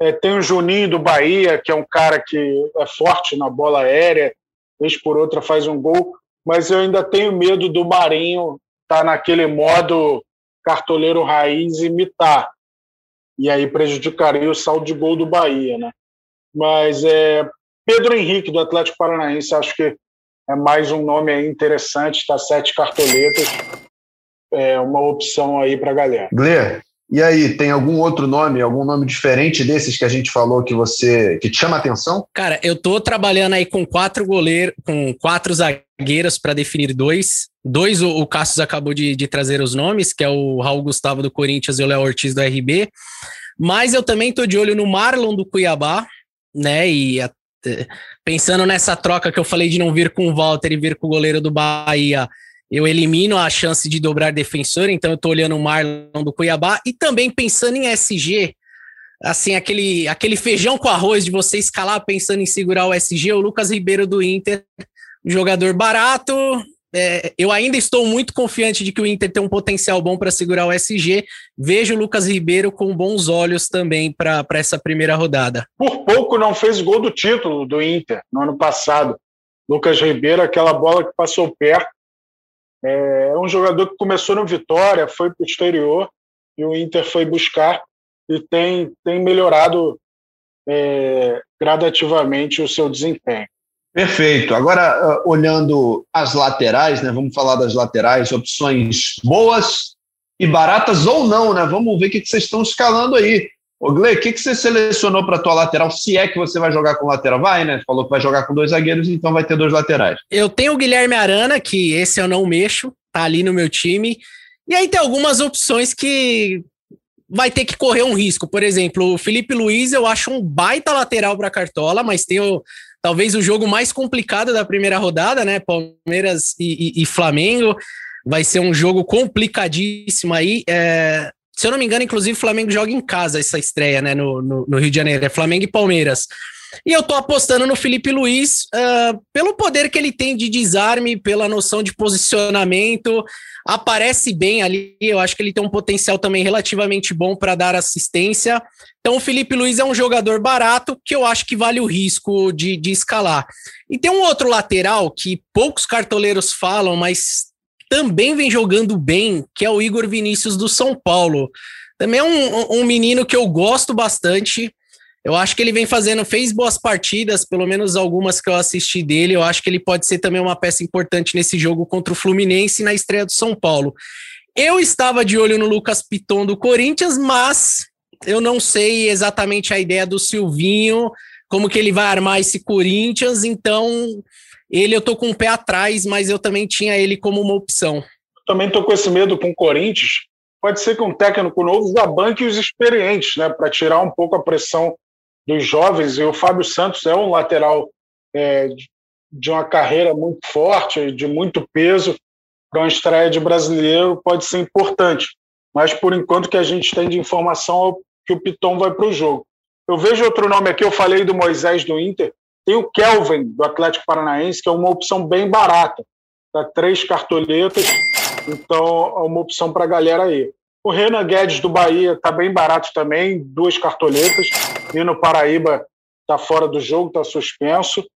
É, tem o Juninho do Bahia, que é um cara que é forte na bola aérea, vez por outra faz um gol mas eu ainda tenho medo do Marinho estar tá naquele modo cartoleiro raiz imitar. E aí prejudicaria o saldo de gol do Bahia, né? Mas é, Pedro Henrique, do Atlético Paranaense, acho que é mais um nome interessante, está sete cartoletas, é uma opção aí para a galera. Glê, E aí, tem algum outro nome, algum nome diferente desses que a gente falou que você que te chama a atenção? Cara, eu tô trabalhando aí com quatro goleiros, com quatro zagueiros para definir dois. Dois o, o Cassius acabou de, de, trazer os nomes, que é o Raul Gustavo do Corinthians e o Léo Ortiz do RB. Mas eu também tô de olho no Marlon do Cuiabá, né? E a, pensando nessa troca que eu falei de não vir com o Walter e vir com o goleiro do Bahia, eu elimino a chance de dobrar defensor, então eu tô olhando o Marlon do Cuiabá e também pensando em SG, assim, aquele, aquele feijão com arroz de você escalar pensando em segurar o SG, o Lucas Ribeiro do Inter, jogador barato. É, eu ainda estou muito confiante de que o Inter tem um potencial bom para segurar o SG. Vejo o Lucas Ribeiro com bons olhos também para essa primeira rodada. Por pouco não fez gol do título do Inter no ano passado. Lucas Ribeiro, aquela bola que passou perto, é, é um jogador que começou no Vitória, foi para o exterior e o Inter foi buscar e tem, tem melhorado é, gradativamente o seu desempenho. Perfeito. Agora, olhando as laterais, né? Vamos falar das laterais, opções boas e baratas ou não, né? Vamos ver o que vocês estão escalando aí. Ô, Gle, o que, que você selecionou para tua lateral? Se é que você vai jogar com lateral, vai, né? Falou que vai jogar com dois zagueiros, então vai ter dois laterais. Eu tenho o Guilherme Arana, que esse eu não mexo, tá ali no meu time. E aí tem algumas opções que vai ter que correr um risco. Por exemplo, o Felipe Luiz eu acho um baita lateral para Cartola, mas tem o, talvez o jogo mais complicado da primeira rodada, né? Palmeiras e, e, e Flamengo. Vai ser um jogo complicadíssimo aí. É, se eu não me engano, inclusive, o Flamengo joga em casa essa estreia, né? No, no, no Rio de Janeiro. É Flamengo e Palmeiras. E eu tô apostando no Felipe Luiz uh, pelo poder que ele tem de desarme, pela noção de posicionamento. Aparece bem ali, eu acho que ele tem um potencial também relativamente bom para dar assistência. Então, o Felipe Luiz é um jogador barato que eu acho que vale o risco de, de escalar. E tem um outro lateral que poucos cartoleiros falam, mas também vem jogando bem, que é o Igor Vinícius do São Paulo. Também é um, um menino que eu gosto bastante. Eu acho que ele vem fazendo, fez boas partidas, pelo menos algumas que eu assisti dele. Eu acho que ele pode ser também uma peça importante nesse jogo contra o Fluminense na estreia do São Paulo. Eu estava de olho no Lucas Piton do Corinthians, mas eu não sei exatamente a ideia do Silvinho, como que ele vai armar esse Corinthians, então ele eu tô com o pé atrás, mas eu também tinha ele como uma opção. Também tô com esse medo com o Corinthians. Pode ser que um técnico novo já banque os experientes, né, para tirar um pouco a pressão dos jovens. E o Fábio Santos é um lateral é, de uma carreira muito forte, de muito peso. Para uma estreia de brasileiro pode ser importante. Mas por enquanto que a gente tem de informação é que o Piton vai para o jogo. Eu vejo outro nome aqui, eu falei do Moisés do Inter, tem o Kelvin, do Atlético Paranaense, que é uma opção bem barata. Dá três cartoletas, então é uma opção para a galera aí. O Renan Guedes, do Bahia, está bem barato também, duas cartoletas. E no Paraíba está fora do jogo, está suspenso.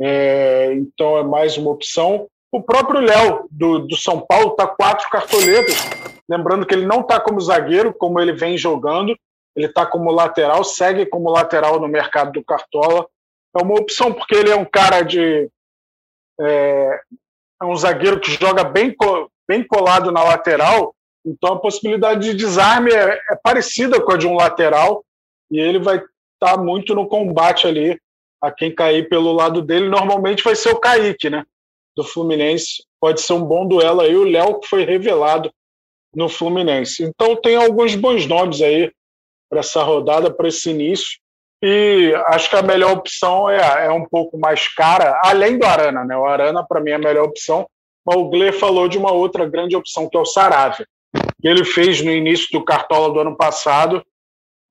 É, então é mais uma opção. O próprio Léo, do, do São Paulo, está quatro cartoletas. Lembrando que ele não está como zagueiro, como ele vem jogando. Ele está como lateral, segue como lateral no mercado do Cartola é uma opção, porque ele é um cara de. É, é um zagueiro que joga bem, bem colado na lateral, então a possibilidade de desarme é, é parecida com a de um lateral, e ele vai estar tá muito no combate ali a quem cair pelo lado dele. Normalmente vai ser o Kaique, né? Do Fluminense. Pode ser um bom duelo aí. O Léo, que foi revelado no Fluminense. Então tem alguns bons nomes aí para essa rodada, para esse início. E acho que a melhor opção é, é um pouco mais cara, além do Arana, né? O Arana, para mim, é a melhor opção. Mas o Gle falou de uma outra grande opção, que é o Saravia. Que ele fez no início do Cartola do ano passado.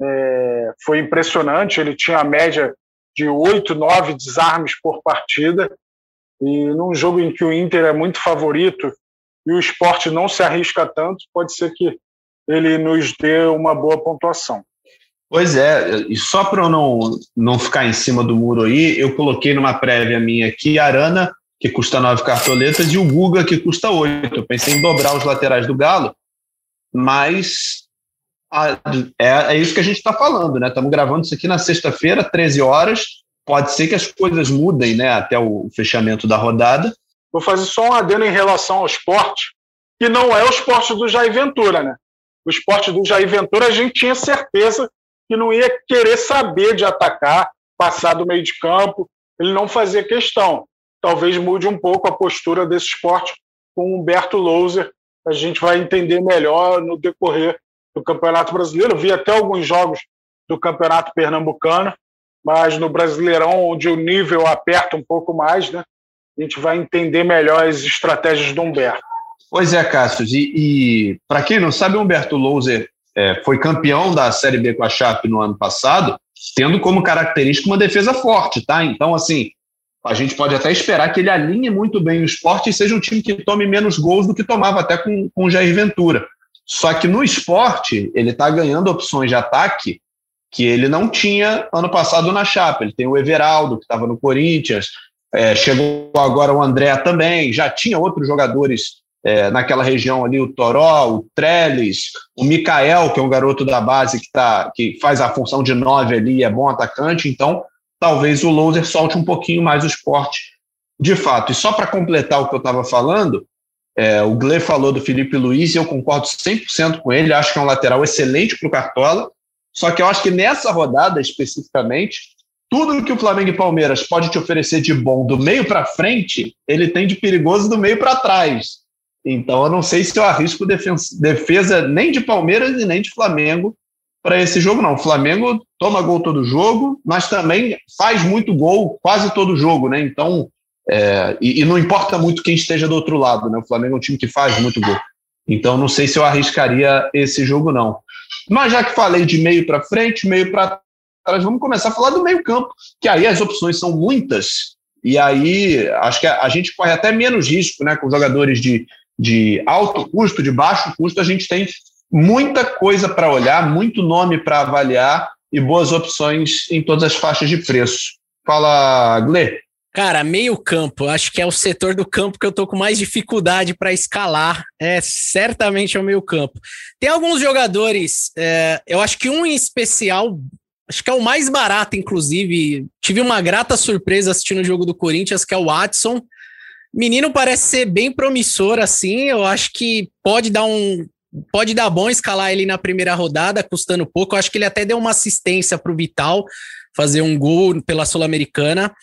É, foi impressionante. Ele tinha a média de oito, nove desarmes por partida. E num jogo em que o Inter é muito favorito e o esporte não se arrisca tanto, pode ser que ele nos dê uma boa pontuação. Pois é, e só para eu não, não ficar em cima do muro aí, eu coloquei numa prévia minha aqui Arana, que custa nove cartoletas, e o Guga, que custa oito. Eu pensei em dobrar os laterais do Galo, mas a, é, é isso que a gente está falando, né? Estamos gravando isso aqui na sexta-feira, 13 horas. Pode ser que as coisas mudem né, até o fechamento da rodada. Vou fazer só um adendo em relação ao esporte, que não é o esporte do Jair Ventura, né? o esporte do Jair Ventura, a gente tinha certeza que não ia querer saber de atacar, passar do meio de campo, ele não fazia questão. Talvez mude um pouco a postura desse esporte com o Humberto Louser, a gente vai entender melhor no decorrer do Campeonato Brasileiro. Vi até alguns jogos do Campeonato Pernambucano, mas no Brasileirão, onde o nível aperta um pouco mais, né? A gente vai entender melhor as estratégias do Humberto. Pois é, Cássio. E, e para quem não sabe, o Humberto Louser é, foi campeão da Série B com a Chape no ano passado, tendo como característica uma defesa forte, tá? Então, assim, a gente pode até esperar que ele alinhe muito bem o esporte e seja um time que tome menos gols do que tomava até com, com o Jair Ventura. Só que no esporte, ele está ganhando opções de ataque que ele não tinha ano passado na Chapa. Ele tem o Everaldo, que estava no Corinthians, é, chegou agora o André também, já tinha outros jogadores é, naquela região ali, o Toró, o Trellis, o Mikael, que é um garoto da base que, tá, que faz a função de nove ali, é bom atacante, então talvez o Loser solte um pouquinho mais o esporte de fato. E só para completar o que eu estava falando, é, o Gle falou do Felipe Luiz e eu concordo 100% com ele, acho que é um lateral excelente para o Cartola, só que eu acho que nessa rodada especificamente, tudo que o Flamengo e Palmeiras pode te oferecer de bom do meio para frente, ele tem de perigoso do meio para trás. Então eu não sei se eu arrisco defesa, defesa nem de Palmeiras e nem de Flamengo para esse jogo, não. O Flamengo toma gol todo jogo, mas também faz muito gol quase todo jogo, né? Então, é, e, e, não importa muito quem esteja do outro lado, né? O Flamengo é um time que faz muito gol. Então, não sei se eu arriscaria esse jogo, não. Mas já que falei de meio para frente, meio para trás, vamos começar a falar do meio-campo, que aí as opções são muitas, e aí acho que a, a gente corre até menos risco, né? Com jogadores de, de alto custo, de baixo custo, a gente tem muita coisa para olhar, muito nome para avaliar e boas opções em todas as faixas de preço. Fala, Gle. Cara, meio campo, acho que é o setor do campo que eu tô com mais dificuldade para escalar. É certamente é o meio campo. Tem alguns jogadores, é, eu acho que um em especial, acho que é o mais barato, inclusive. Tive uma grata surpresa assistindo o jogo do Corinthians, que é o Watson. Menino parece ser bem promissor, assim. Eu acho que pode dar um pode dar bom escalar ele na primeira rodada, custando pouco. Eu acho que ele até deu uma assistência para o Vital fazer um gol pela Sul-Americana.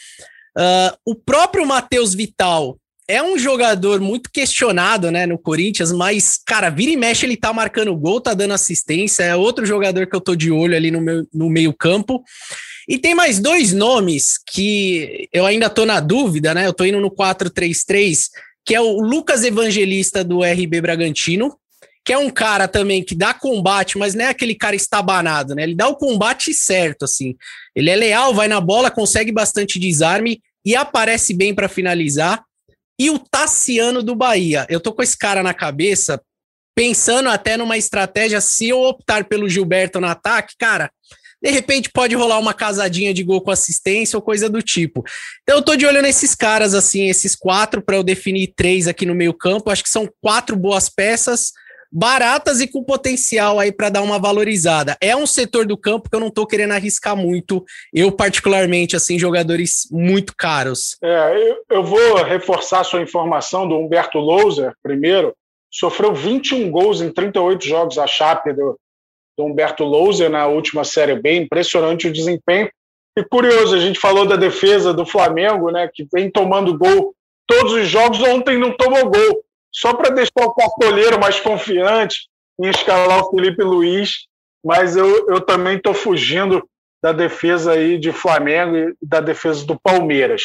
Uh, o próprio Matheus Vital é um jogador muito questionado, né, no Corinthians, mas, cara, vira e mexe, ele tá marcando gol, tá dando assistência, é outro jogador que eu tô de olho ali no, no meio campo. E tem mais dois nomes que eu ainda tô na dúvida, né, eu tô indo no 4-3-3, que é o Lucas Evangelista do RB Bragantino, que é um cara também que dá combate, mas não é aquele cara estabanado, né? Ele dá o combate certo, assim. Ele é leal, vai na bola, consegue bastante desarme e aparece bem para finalizar. E o Tassiano do Bahia. Eu tô com esse cara na cabeça, pensando até numa estratégia, se eu optar pelo Gilberto no ataque, cara, de repente pode rolar uma casadinha de gol com assistência ou coisa do tipo. Então eu tô de olho nesses caras, assim, esses quatro, para eu definir três aqui no meio campo. Acho que são quatro boas peças baratas e com potencial aí para dar uma valorizada. É um setor do campo que eu não estou querendo arriscar muito, eu particularmente, assim, jogadores muito caros. É, eu, eu vou reforçar sua informação do Humberto Louser, primeiro, sofreu 21 gols em 38 jogos a Chape do, do Humberto Louser na última Série B, impressionante o desempenho. E curioso, a gente falou da defesa do Flamengo, né, que vem tomando gol todos os jogos, ontem não tomou gol só para deixar o cartoleiro mais confiante em escalar o Felipe Luiz, mas eu, eu também estou fugindo da defesa aí de Flamengo e da defesa do Palmeiras.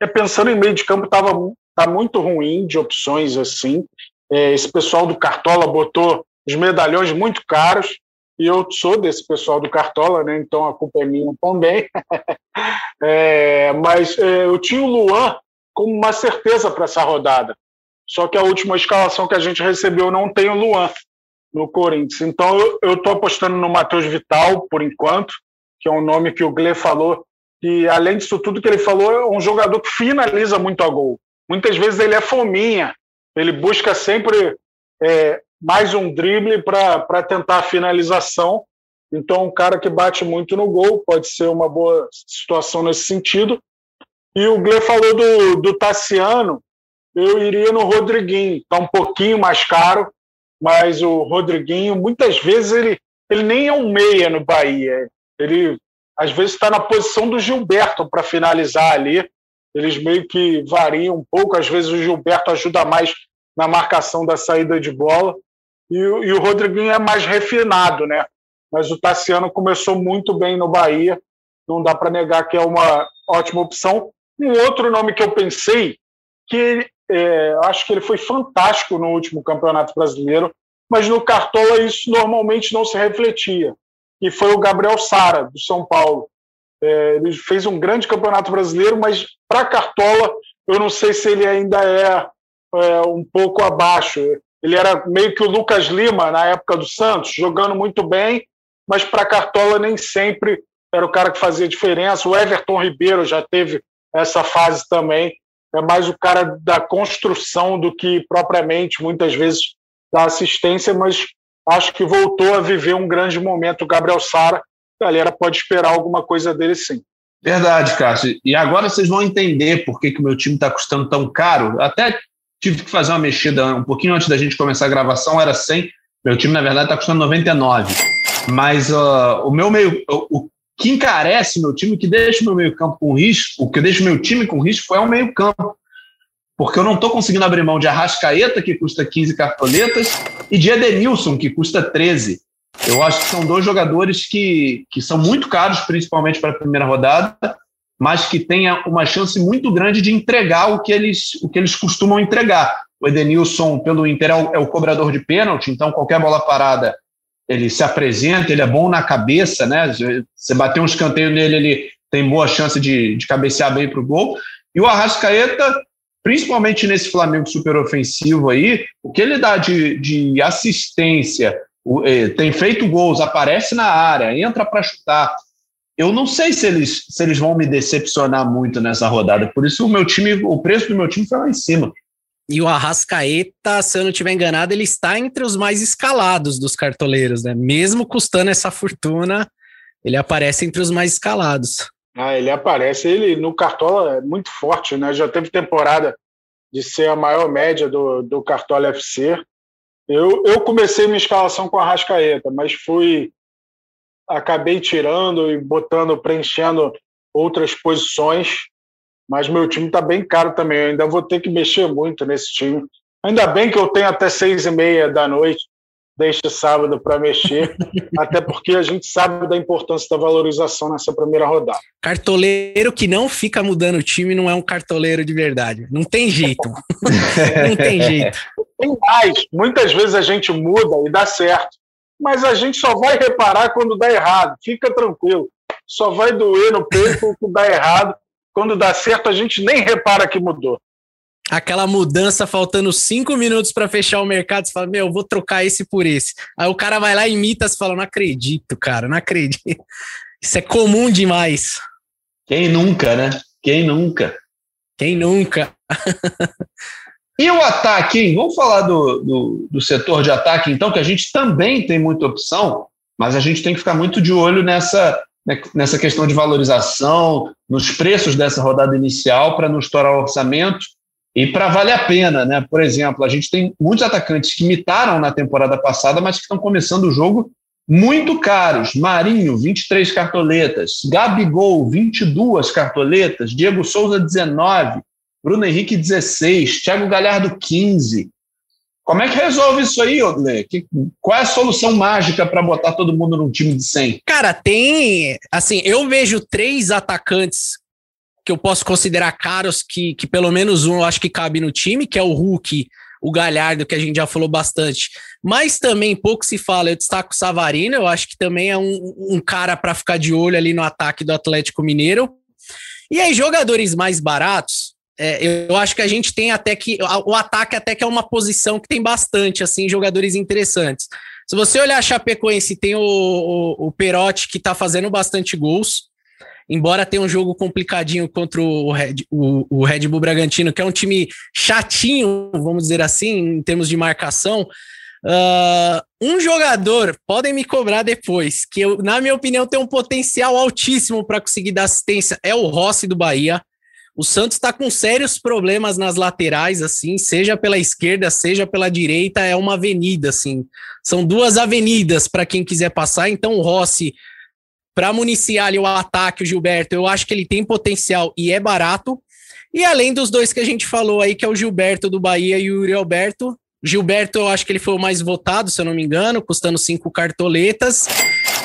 É, pensando em meio de campo, estava tá muito ruim de opções assim. É, esse pessoal do Cartola botou os medalhões muito caros, e eu sou desse pessoal do Cartola, né? então a culpa é minha também. é, mas é, eu tinha o Luan como uma certeza para essa rodada. Só que a última escalação que a gente recebeu não tem o Luan no Corinthians. Então eu estou apostando no Matheus Vital, por enquanto, que é um nome que o Gle falou, e além disso tudo que ele falou, é um jogador que finaliza muito a gol. Muitas vezes ele é fominha, ele busca sempre é, mais um drible para tentar a finalização. Então, um cara que bate muito no gol pode ser uma boa situação nesse sentido. E o Gle falou do, do Tassiano, eu iria no Rodriguinho, está um pouquinho mais caro, mas o Rodriguinho, muitas vezes, ele, ele nem é um meia no Bahia. Ele, às vezes, está na posição do Gilberto para finalizar ali. Eles meio que variam um pouco. Às vezes, o Gilberto ajuda mais na marcação da saída de bola. E, e o Rodriguinho é mais refinado, né? Mas o Tassiano começou muito bem no Bahia. Não dá para negar que é uma ótima opção. Um outro nome que eu pensei, que é, acho que ele foi fantástico no último Campeonato Brasileiro, mas no Cartola isso normalmente não se refletia, e foi o Gabriel Sara, do São Paulo. É, ele fez um grande Campeonato Brasileiro, mas para Cartola eu não sei se ele ainda é, é um pouco abaixo. Ele era meio que o Lucas Lima na época do Santos, jogando muito bem, mas para Cartola nem sempre era o cara que fazia diferença. O Everton Ribeiro já teve essa fase também. É mais o cara da construção do que propriamente, muitas vezes, da assistência, mas acho que voltou a viver um grande momento o Gabriel Sara. A galera pode esperar alguma coisa dele sim. Verdade, Cássio. E agora vocês vão entender por que, que o meu time está custando tão caro. Até tive que fazer uma mexida um pouquinho antes da gente começar a gravação, era 100. Meu time, na verdade, está custando 99. Mas uh, o meu meio. O, que encarece meu time, que deixa o meu meio-campo com risco, o que deixa o meu time com risco é o meio-campo. Porque eu não estou conseguindo abrir mão de Arrascaeta, que custa 15 cartoletas, e de Edenilson, que custa 13. Eu acho que são dois jogadores que, que são muito caros, principalmente para a primeira rodada, mas que têm uma chance muito grande de entregar o que eles, o que eles costumam entregar. O Edenilson, pelo Inter, é o, é cobrador de pênalti, então qualquer bola parada ele se apresenta, ele é bom na cabeça, né? Você bater um escanteio nele, ele tem boa chance de, de cabecear bem para o gol. E o Arrascaeta, principalmente nesse Flamengo super ofensivo aí, o que ele dá de, de assistência, eh, tem feito gols, aparece na área, entra para chutar. Eu não sei se eles, se eles vão me decepcionar muito nessa rodada. Por isso o meu time, o preço do meu time foi lá em cima. E o Arrascaeta, se eu não estiver enganado, ele está entre os mais escalados dos cartoleiros, né? Mesmo custando essa fortuna, ele aparece entre os mais escalados. Ah, ele aparece, ele no Cartola é muito forte, né? Já teve temporada de ser a maior média do, do Cartola FC. Eu, eu comecei minha escalação com a Arrascaeta, mas fui. Acabei tirando e botando, preenchendo outras posições mas meu time está bem caro também. Eu ainda vou ter que mexer muito nesse time. Ainda bem que eu tenho até seis e meia da noite deste sábado para mexer, até porque a gente sabe da importância da valorização nessa primeira rodada. Cartoleiro que não fica mudando o time não é um cartoleiro de verdade. Não tem jeito. não tem jeito. Tem mais. Muitas vezes a gente muda e dá certo, mas a gente só vai reparar quando dá errado. Fica tranquilo. Só vai doer no peito o que dá errado quando dá certo, a gente nem repara que mudou. Aquela mudança faltando cinco minutos para fechar o mercado, você fala, meu, vou trocar esse por esse. Aí o cara vai lá e imita, você fala, não acredito, cara, não acredito. Isso é comum demais. Quem nunca, né? Quem nunca? Quem nunca? e o ataque, hein? Vamos falar do, do, do, setor de ataque, então, que a gente também tem muita opção, mas a gente tem que ficar muito de olho nessa, né, nessa questão de valorização, nos preços dessa rodada inicial, para não estourar o orçamento e para valer a pena. Né? Por exemplo, a gente tem muitos atacantes que imitaram na temporada passada, mas que estão começando o jogo muito caros. Marinho, 23 cartoletas. Gabigol, 22 cartoletas. Diego Souza, 19. Bruno Henrique, 16. Thiago Galhardo, 15. Como é que resolve isso aí, Odley? Qual é a solução mágica para botar todo mundo num time de 100? Cara, tem. Assim, eu vejo três atacantes que eu posso considerar caros, que, que pelo menos um eu acho que cabe no time, que é o Hulk, o Galhardo, que a gente já falou bastante. Mas também pouco se fala, eu destaco o Savarino, eu acho que também é um, um cara para ficar de olho ali no ataque do Atlético Mineiro. E aí, jogadores mais baratos, é, eu acho que a gente tem até que. O ataque até que é uma posição que tem bastante, assim, jogadores interessantes. Se você olhar a Chapecoense, tem o, o, o Perotti que tá fazendo bastante gols. Embora tenha um jogo complicadinho contra o Red, o, o Red Bull Bragantino, que é um time chatinho, vamos dizer assim, em termos de marcação. Uh, um jogador, podem me cobrar depois, que eu, na minha opinião tem um potencial altíssimo para conseguir dar assistência, é o Rossi do Bahia. O Santos está com sérios problemas nas laterais, assim, seja pela esquerda, seja pela direita, é uma avenida, assim. São duas avenidas para quem quiser passar. Então, o Rossi, para municiar ali o ataque, o Gilberto, eu acho que ele tem potencial e é barato. E além dos dois que a gente falou aí, que é o Gilberto do Bahia e o Yuri Alberto. Gilberto, eu acho que ele foi o mais votado, se eu não me engano, custando cinco cartoletas.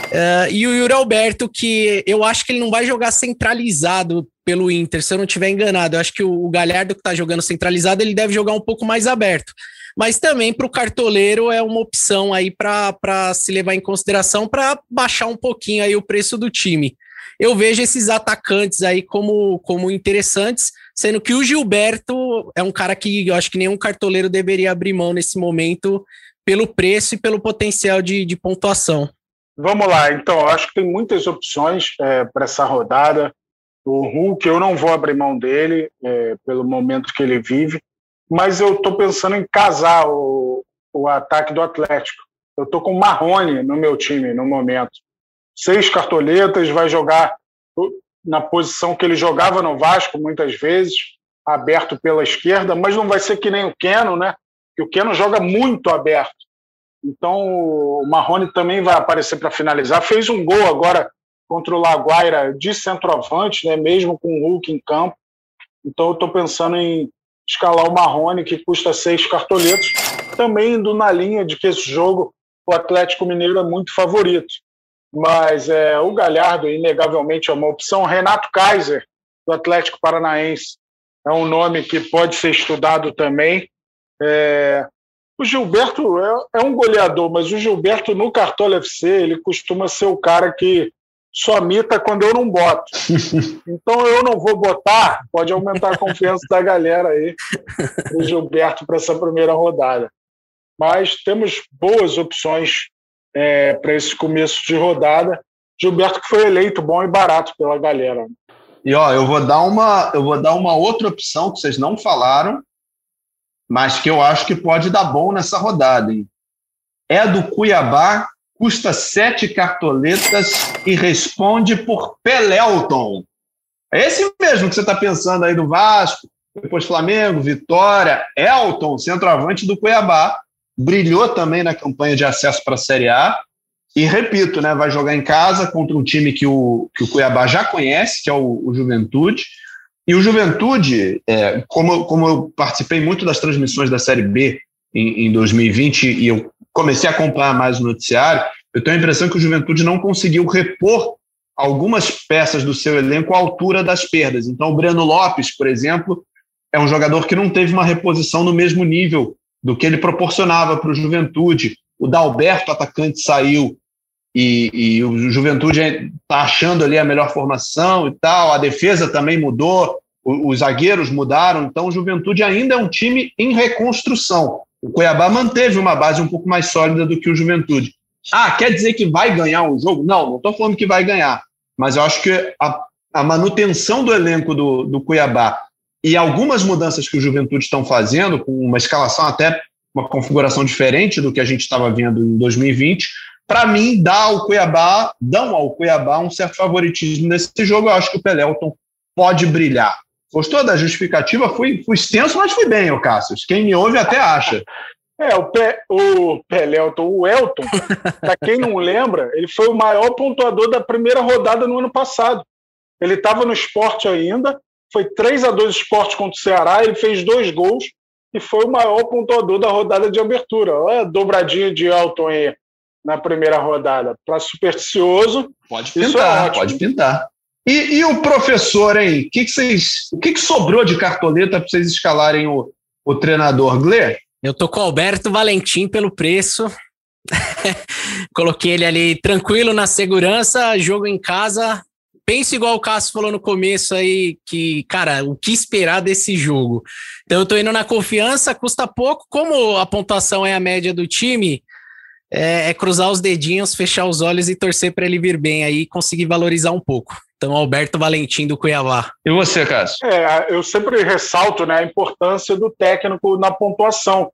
Uh, e o Yuri Alberto, que eu acho que ele não vai jogar centralizado pelo Inter, se eu não estiver enganado. Eu acho que o, Galhardo que está jogando centralizado, ele deve jogar um pouco mais aberto. Mas também para o cartoleiro é uma opção aí para se levar em consideração para baixar um pouquinho aí o preço do time. Eu vejo esses atacantes aí como, como interessantes, sendo que o Gilberto é um cara que eu acho que nenhum cartoleiro deveria abrir mão nesse momento pelo preço e pelo potencial de, de pontuação. Vamos lá, então, acho que tem muitas opções é, para essa rodada. O Hulk, eu não vou abrir mão dele é, pelo momento que ele vive, mas eu estou pensando em casar o, o ataque do Atlético. Eu estou com o Marrone no meu time no momento. Seis cartoletas, vai jogar na posição que ele jogava no Vasco muitas vezes, aberto pela esquerda, mas não vai ser que nem o Keno, né? Que o Keno joga muito aberto. Então o Marrone também vai aparecer para finalizar. Fez um gol agora contra o Laguaira de centroavante, né, mesmo com o Hulk em campo. Então eu estou pensando em escalar o Marrone, que custa seis cartoletos, também indo na linha de que esse jogo o Atlético Mineiro é muito favorito. Mas é, o Galhardo, inegavelmente, é uma opção. Renato Kaiser, do Atlético Paranaense, é um nome que pode ser estudado também. É, o Gilberto é, é, um goleador, mas o Gilberto no Cartola FC ele costuma ser o cara que só mita quando eu não boto. Então eu não vou botar, pode aumentar a confiança da galera aí, o Gilberto para essa primeira rodada. Mas temos boas opções é, para esse começo de rodada. Gilberto que foi eleito bom e barato pela galera. E ó, eu vou dar uma, eu vou dar uma outra opção que vocês não falaram, mas que eu acho que pode dar bom nessa rodada. Hein? É do Cuiabá, custa sete cartoletas e responde por Pelelton. É esse mesmo que você está pensando aí do Vasco, depois Flamengo, Vitória, Elton, centroavante do Cuiabá, brilhou também na campanha de acesso para a Série A. E repito, né, vai jogar em casa contra um time que o, que o Cuiabá já conhece, que é o, o Juventude. E o Juventude, é, como, como eu participei muito das transmissões da Série B em, em 2020 e eu comecei a acompanhar mais o noticiário, eu tenho a impressão que o Juventude não conseguiu repor algumas peças do seu elenco à altura das perdas. Então, o Breno Lopes, por exemplo, é um jogador que não teve uma reposição no mesmo nível do que ele proporcionava para o Juventude. O Dalberto, atacante, saiu e, e o Juventude está achando ali a melhor formação e tal, a defesa também mudou, os zagueiros mudaram, então o Juventude ainda é um time em reconstrução. O Cuiabá manteve uma base um pouco mais sólida do que o Juventude. Ah, quer dizer que vai ganhar o jogo? Não, não estou falando que vai ganhar, mas eu acho que a, a manutenção do elenco do, do Cuiabá e algumas mudanças que o Juventude estão fazendo, com uma escalação até uma configuração diferente do que a gente estava vendo em 2020, para mim, dá ao Cuiabá, dão ao Cuiabá um certo favoritismo nesse jogo. Eu acho que o Pelelton pode brilhar. Gostou da justificativa? Fui, fui extenso, mas fui bem, o Cássio. Quem me ouve até acha. É, o, Pe, o Pelelton, o Elton, para quem não lembra, ele foi o maior pontuador da primeira rodada no ano passado. Ele estava no esporte ainda, foi 3 a 2 esporte contra o Ceará, ele fez dois gols e foi o maior pontuador da rodada de abertura. Olha a dobradinha de Elton aí na primeira rodada. Para supersticioso, pode pintar, é pode pintar. E, e, o professor, hein? Que que vocês, o que, que sobrou de cartoleta para vocês escalarem o, o treinador? Glê? Eu tô com o Alberto Valentim pelo preço. Coloquei ele ali tranquilo na segurança, jogo em casa. Penso igual o Cássio falou no começo aí, que, cara, o que esperar desse jogo? Então eu tô indo na confiança, custa pouco. Como a pontuação é a média do time, é, é cruzar os dedinhos, fechar os olhos e torcer para ele vir bem aí e conseguir valorizar um pouco. Então, Alberto Valentim do Cuiabá. E você, Cássio? É, eu sempre ressalto né, a importância do técnico na pontuação.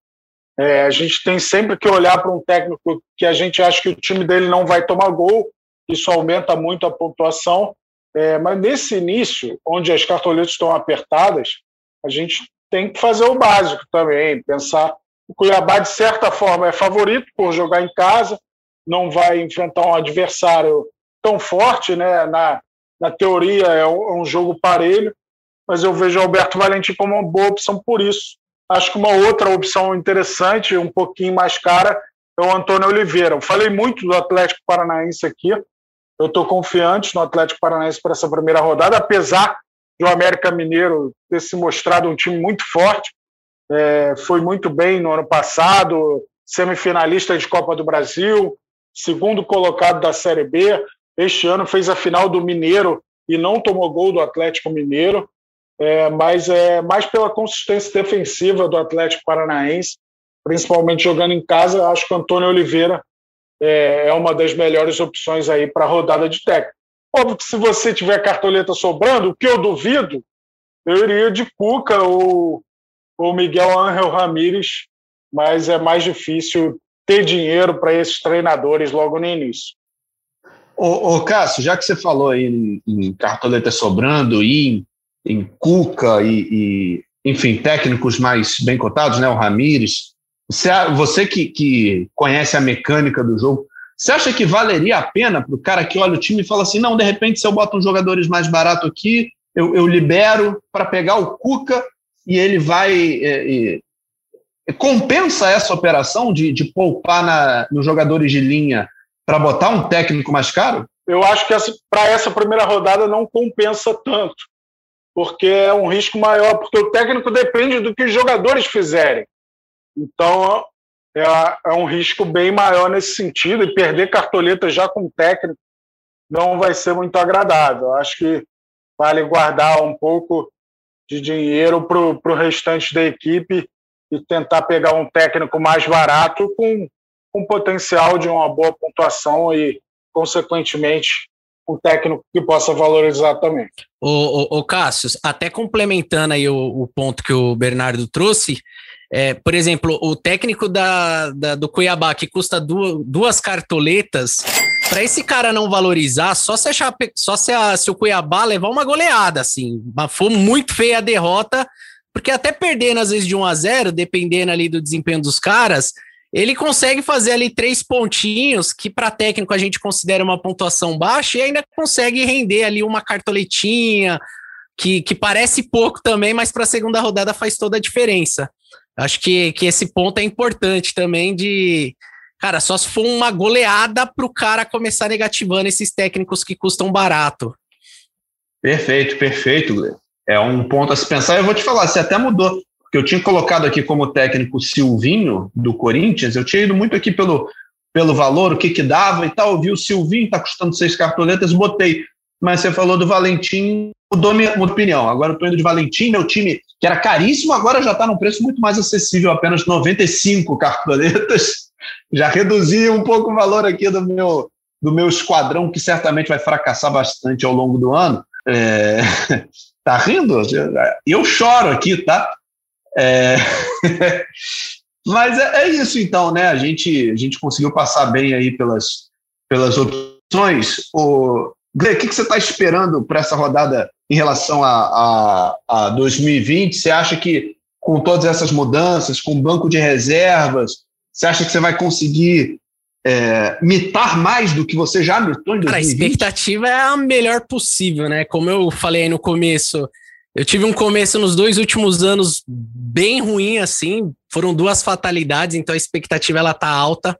É, a gente tem sempre que olhar para um técnico que a gente acha que o time dele não vai tomar gol, isso aumenta muito a pontuação. É, mas nesse início, onde as cartoletas estão apertadas, a gente tem que fazer o básico também, pensar. O Cuiabá, de certa forma, é favorito por jogar em casa, não vai enfrentar um adversário tão forte, né? Na, na teoria é um, é um jogo parelho, mas eu vejo o Alberto Valentim como uma boa opção por isso. Acho que uma outra opção interessante, um pouquinho mais cara, é o Antônio Oliveira. Eu falei muito do Atlético Paranaense aqui. Eu estou confiante no Atlético Paranaense para essa primeira rodada, apesar do América Mineiro ter se mostrado um time muito forte. É, foi muito bem no ano passado, semifinalista de Copa do Brasil, segundo colocado da Série B. Este ano fez a final do Mineiro e não tomou gol do Atlético Mineiro, é, mas é mais pela consistência defensiva do Atlético Paranaense, principalmente jogando em casa. Acho que o Antônio Oliveira é, é uma das melhores opções aí para a rodada de técnico. Óbvio que se você tiver cartoleta sobrando, o que eu duvido, eu iria de Cuca ou, ou Miguel Ángel Ramírez, mas é mais difícil ter dinheiro para esses treinadores logo no início. Ô, ô, Cássio, já que você falou aí em, em cartoleta sobrando e em, em Cuca e, e, enfim, técnicos mais bem cotados, né, o Ramires, você, você que, que conhece a mecânica do jogo, você acha que valeria a pena para o cara que olha o time e fala assim, não, de repente se eu boto uns jogadores mais baratos aqui, eu, eu libero para pegar o Cuca e ele vai... É, é, compensa essa operação de, de poupar na, nos jogadores de linha para botar um técnico mais caro? Eu acho que para essa primeira rodada não compensa tanto, porque é um risco maior, porque o técnico depende do que os jogadores fizerem. Então é, é um risco bem maior nesse sentido, e perder cartoleta já com técnico não vai ser muito agradável. Acho que vale guardar um pouco de dinheiro para o restante da equipe e tentar pegar um técnico mais barato com com potencial de uma boa pontuação e, consequentemente, um técnico que possa valorizar também. O, o, o Cássio, até complementando aí o, o, ponto que o Bernardo trouxe, é, por exemplo, o técnico da, da do Cuiabá que custa duas, duas cartoletas, para esse cara não valorizar, só se achar, só se, a, se o Cuiabá levar uma goleada, assim, foi muito feia a derrota, porque até perdendo às vezes de 1 a 0, dependendo ali do desempenho dos caras, ele consegue fazer ali três pontinhos, que para técnico a gente considera uma pontuação baixa, e ainda consegue render ali uma cartoletinha, que, que parece pouco também, mas para a segunda rodada faz toda a diferença. Acho que, que esse ponto é importante também de. Cara, só se for uma goleada para o cara começar negativando esses técnicos que custam barato. Perfeito, perfeito. É um ponto a se pensar. Eu vou te falar, você até mudou que eu tinha colocado aqui como técnico Silvinho, do Corinthians, eu tinha ido muito aqui pelo, pelo valor, o que que dava e tal, eu vi o Silvinho, está custando seis cartoletas, botei. Mas você falou do Valentim, mudou minha, minha opinião. Agora eu estou indo de Valentim, meu time, que era caríssimo, agora já está num preço muito mais acessível, apenas 95 cartoletas. Já reduzi um pouco o valor aqui do meu, do meu esquadrão, que certamente vai fracassar bastante ao longo do ano. É... Tá rindo? Eu choro aqui, tá? É... Mas é, é, isso então, né? A gente, a gente conseguiu passar bem aí pelas, pelas opções. O Gle, o que, que você está esperando para essa rodada em relação a, a, a 2020? Você acha que com todas essas mudanças, com o banco de reservas, você acha que você vai conseguir é, mitar mais do que você já mitou em 2020? Cara, a expectativa é a melhor possível, né? Como eu falei aí no começo, eu tive um começo nos dois últimos anos bem ruim, assim. Foram duas fatalidades, então a expectativa ela tá alta.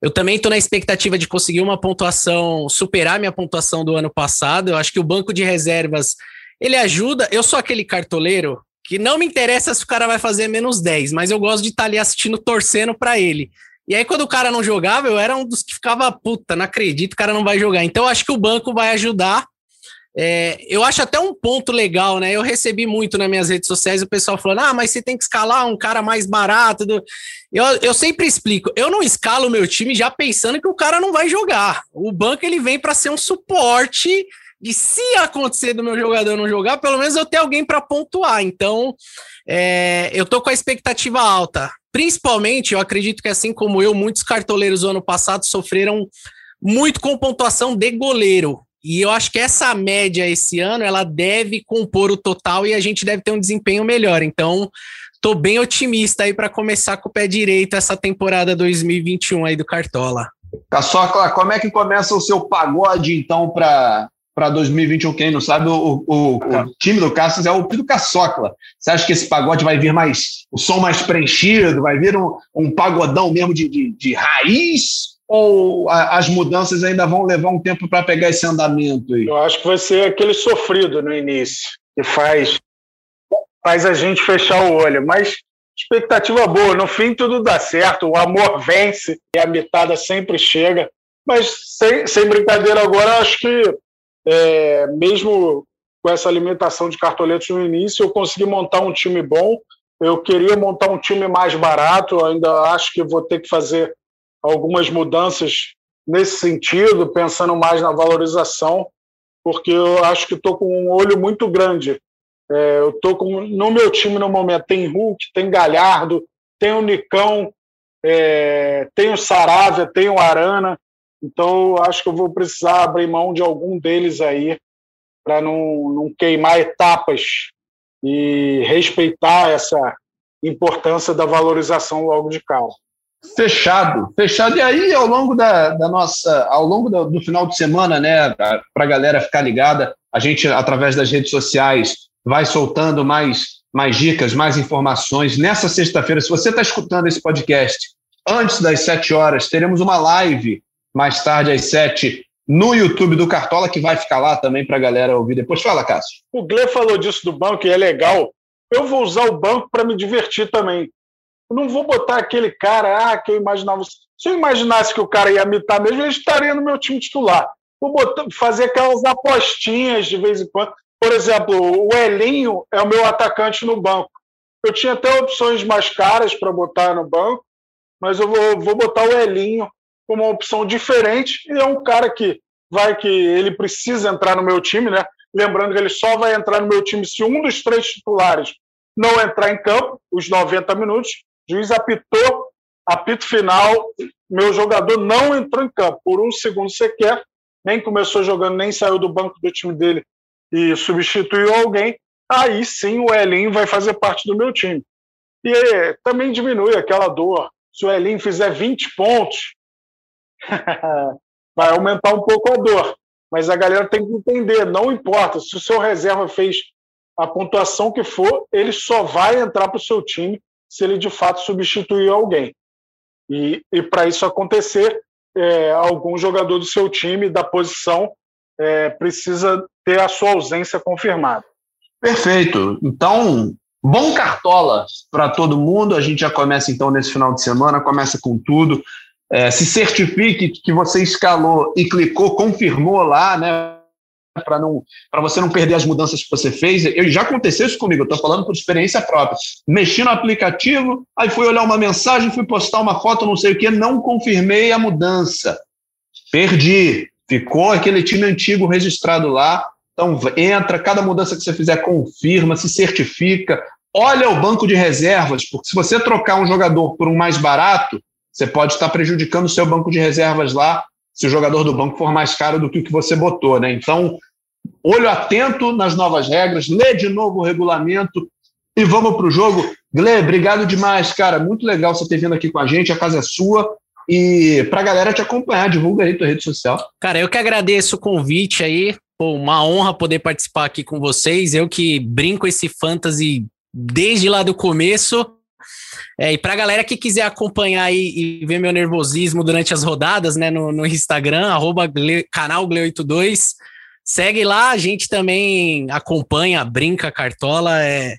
Eu também estou na expectativa de conseguir uma pontuação, superar minha pontuação do ano passado. Eu acho que o banco de reservas ele ajuda. Eu sou aquele cartoleiro que não me interessa se o cara vai fazer menos 10, mas eu gosto de estar tá ali assistindo, torcendo para ele. E aí, quando o cara não jogava, eu era um dos que ficava, puta, não acredito, o cara não vai jogar. Então, acho que o banco vai ajudar é, eu acho até um ponto legal, né? Eu recebi muito nas minhas redes sociais o pessoal falando: ah, mas você tem que escalar um cara mais barato. Eu, eu sempre explico: eu não escalo o meu time já pensando que o cara não vai jogar. O banco ele vem para ser um suporte de se acontecer do meu jogador não jogar, pelo menos eu ter alguém para pontuar. Então, é, eu tô com a expectativa alta. Principalmente, eu acredito que assim como eu, muitos cartoleiros do ano passado sofreram muito com pontuação de goleiro. E eu acho que essa média esse ano ela deve compor o total e a gente deve ter um desempenho melhor. Então, tô bem otimista aí para começar com o pé direito essa temporada 2021 aí do Cartola. Caçocla, como é que começa o seu pagode então para para 2021, quem não sabe, o, o, o time do Cassius é o do Caçocla. Você acha que esse pagode vai vir mais, o som mais preenchido, vai vir um, um pagodão mesmo de, de, de raiz? Ou a, as mudanças ainda vão levar um tempo para pegar esse andamento aí? Eu acho que vai ser aquele sofrido no início, que faz, faz a gente fechar o olho. Mas expectativa boa, no fim tudo dá certo, o amor vence e a mitada sempre chega. Mas sem, sem brincadeira agora, acho que é, mesmo com essa alimentação de cartoletos no início, eu consegui montar um time bom. Eu queria montar um time mais barato, ainda acho que vou ter que fazer algumas mudanças nesse sentido, pensando mais na valorização, porque eu acho que estou com um olho muito grande. É, eu estou com no meu time no momento tem Hulk, tem Galhardo, tem o Nicão, é, tem o Saravia, tem o Arana. Então, acho que eu vou precisar abrir mão de algum deles aí para não, não queimar etapas e respeitar essa importância da valorização logo de cara. Fechado, fechado. E aí, ao longo da, da nossa, ao longo do, final de semana, né, para a galera ficar ligada, a gente, através das redes sociais, vai soltando mais, mais dicas, mais informações. Nessa sexta-feira, se você está escutando esse podcast antes das sete horas, teremos uma live mais tarde às sete no YouTube do Cartola, que vai ficar lá também para a galera ouvir depois. Fala, Cássio. O Gle falou disso do banco e é legal. Eu vou usar o banco para me divertir também. Eu não vou botar aquele cara ah, que eu imaginava. Se eu imaginasse que o cara ia mitar mesmo, ele estaria no meu time titular. Vou botar, fazer aquelas apostinhas de vez em quando. Por exemplo, o Elinho é o meu atacante no banco. Eu tinha até opções mais caras para botar no banco, mas eu vou, vou botar o Elinho como uma opção diferente e é um cara que vai que ele precisa entrar no meu time, né? Lembrando que ele só vai entrar no meu time se um dos três titulares não entrar em campo, os 90 minutos. O juiz apitou, apito final, meu jogador não entrou em campo por um segundo sequer, nem começou jogando, nem saiu do banco do time dele e substituiu alguém. Aí sim o Elinho vai fazer parte do meu time. E também diminui aquela dor. Se o Elinho fizer 20 pontos, vai aumentar um pouco a dor. Mas a galera tem que entender, não importa, se o seu reserva fez a pontuação que for, ele só vai entrar para o seu time se ele de fato substituir alguém. E, e para isso acontecer, é, algum jogador do seu time, da posição, é, precisa ter a sua ausência confirmada. Perfeito. Então, bom cartola para todo mundo. A gente já começa então nesse final de semana, começa com tudo. É, se certifique que você escalou e clicou, confirmou lá, né? Para não, para você não perder as mudanças que você fez. Eu já aconteceu isso comigo. Estou falando por experiência própria. Mexi no aplicativo, aí fui olhar uma mensagem, fui postar uma foto, não sei o que, não confirmei a mudança. Perdi. Ficou aquele time antigo registrado lá. Então entra, cada mudança que você fizer confirma, se certifica. Olha o banco de reservas, porque se você trocar um jogador por um mais barato, você pode estar prejudicando o seu banco de reservas lá, se o jogador do banco for mais caro do que o que você botou, né? Então, olho atento nas novas regras, lê de novo o regulamento e vamos para o jogo. Gle, obrigado demais, cara. Muito legal você ter vindo aqui com a gente, a casa é sua. E para a galera te acompanhar, divulga aí tua rede social. Cara, eu que agradeço o convite aí. Pô, uma honra poder participar aqui com vocês. Eu que brinco esse fantasy desde lá do começo. É, e para a galera que quiser acompanhar e, e, ver meu nervosismo durante as rodadas, né, no, no Instagram, arroba canal Gle82, segue lá, a gente também acompanha, brinca, cartola, é,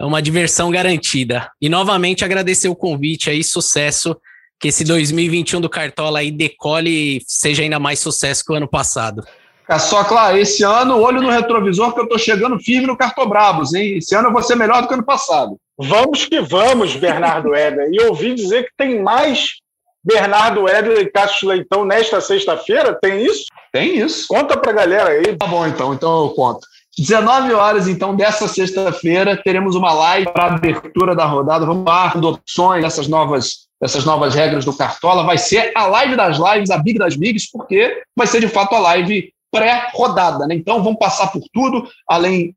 é uma diversão garantida. E novamente agradecer o convite aí, sucesso, que esse 2021 do Cartola aí decole e seja ainda mais sucesso que o ano passado. É só, claro, esse ano, olho no retrovisor, que eu estou chegando firme no Cartobrabos, hein? Esse ano eu vou ser melhor do que ano passado. Vamos que vamos, Bernardo Éder. E ouvi dizer que tem mais Bernardo Éder e Cássio Leitão nesta sexta-feira, tem isso? Tem isso. Conta pra galera aí. Tá bom, então, então eu conto. 19 horas, então, dessa sexta-feira, teremos uma live para abertura da rodada. Vamos lá, opções dessas novas, dessas novas regras do Cartola. Vai ser a live das lives, a Big das Bigs, porque vai ser de fato a live pré-rodada. Né? Então vamos passar por tudo, além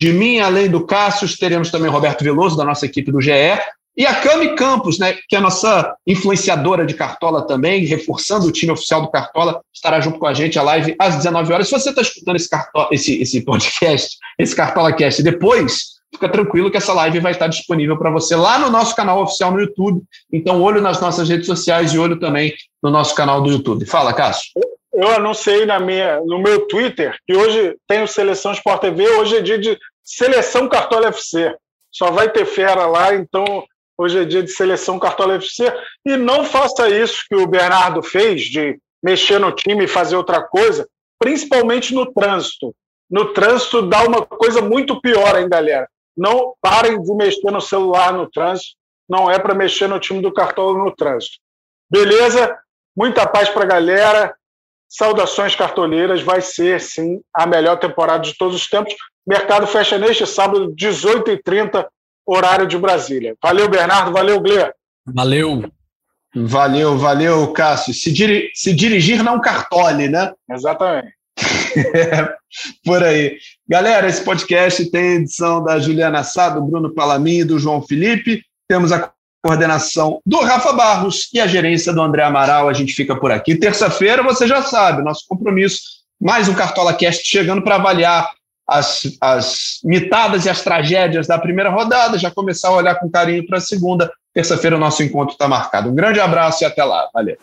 de mim, além do Cássio, teremos também Roberto Veloso, da nossa equipe do GE, e a Cami Campos, né, que é a nossa influenciadora de Cartola também, reforçando o time oficial do Cartola, estará junto com a gente a live às 19 horas. Se você está escutando esse, cartola, esse, esse podcast, esse Cartola Cast depois, fica tranquilo que essa live vai estar disponível para você lá no nosso canal oficial no YouTube. Então, olho nas nossas redes sociais e olho também no nosso canal do YouTube. Fala, Cássio. Eu anunciei na minha, no meu Twitter que hoje tem o Seleção Sport TV, hoje é dia de Seleção Cartola FC. Só vai ter fera lá, então Hoje é dia de seleção Cartola FC. E não faça isso que o Bernardo fez, de mexer no time e fazer outra coisa, principalmente no trânsito. No trânsito dá uma coisa muito pior, hein, galera? Não parem de mexer no celular no trânsito. Não é para mexer no time do Cartola no trânsito. Beleza? Muita paz para a galera. Saudações cartoleiras. Vai ser, sim, a melhor temporada de todos os tempos. Mercado fecha neste sábado, 18h30 horário de Brasília. Valeu, Bernardo. Valeu, Glê. Valeu. Valeu, valeu, Cássio. Se, diri se dirigir não cartole, né? Exatamente. é, por aí. Galera, esse podcast tem edição da Juliana Sá, do Bruno Palamin e do João Felipe. Temos a coordenação do Rafa Barros e a gerência do André Amaral. A gente fica por aqui. Terça-feira, você já sabe, nosso compromisso. Mais um Cartola Cast chegando para avaliar as, as mitadas e as tragédias da primeira rodada, já começar a olhar com carinho para a segunda. Terça-feira o nosso encontro está marcado. Um grande abraço e até lá. Valeu.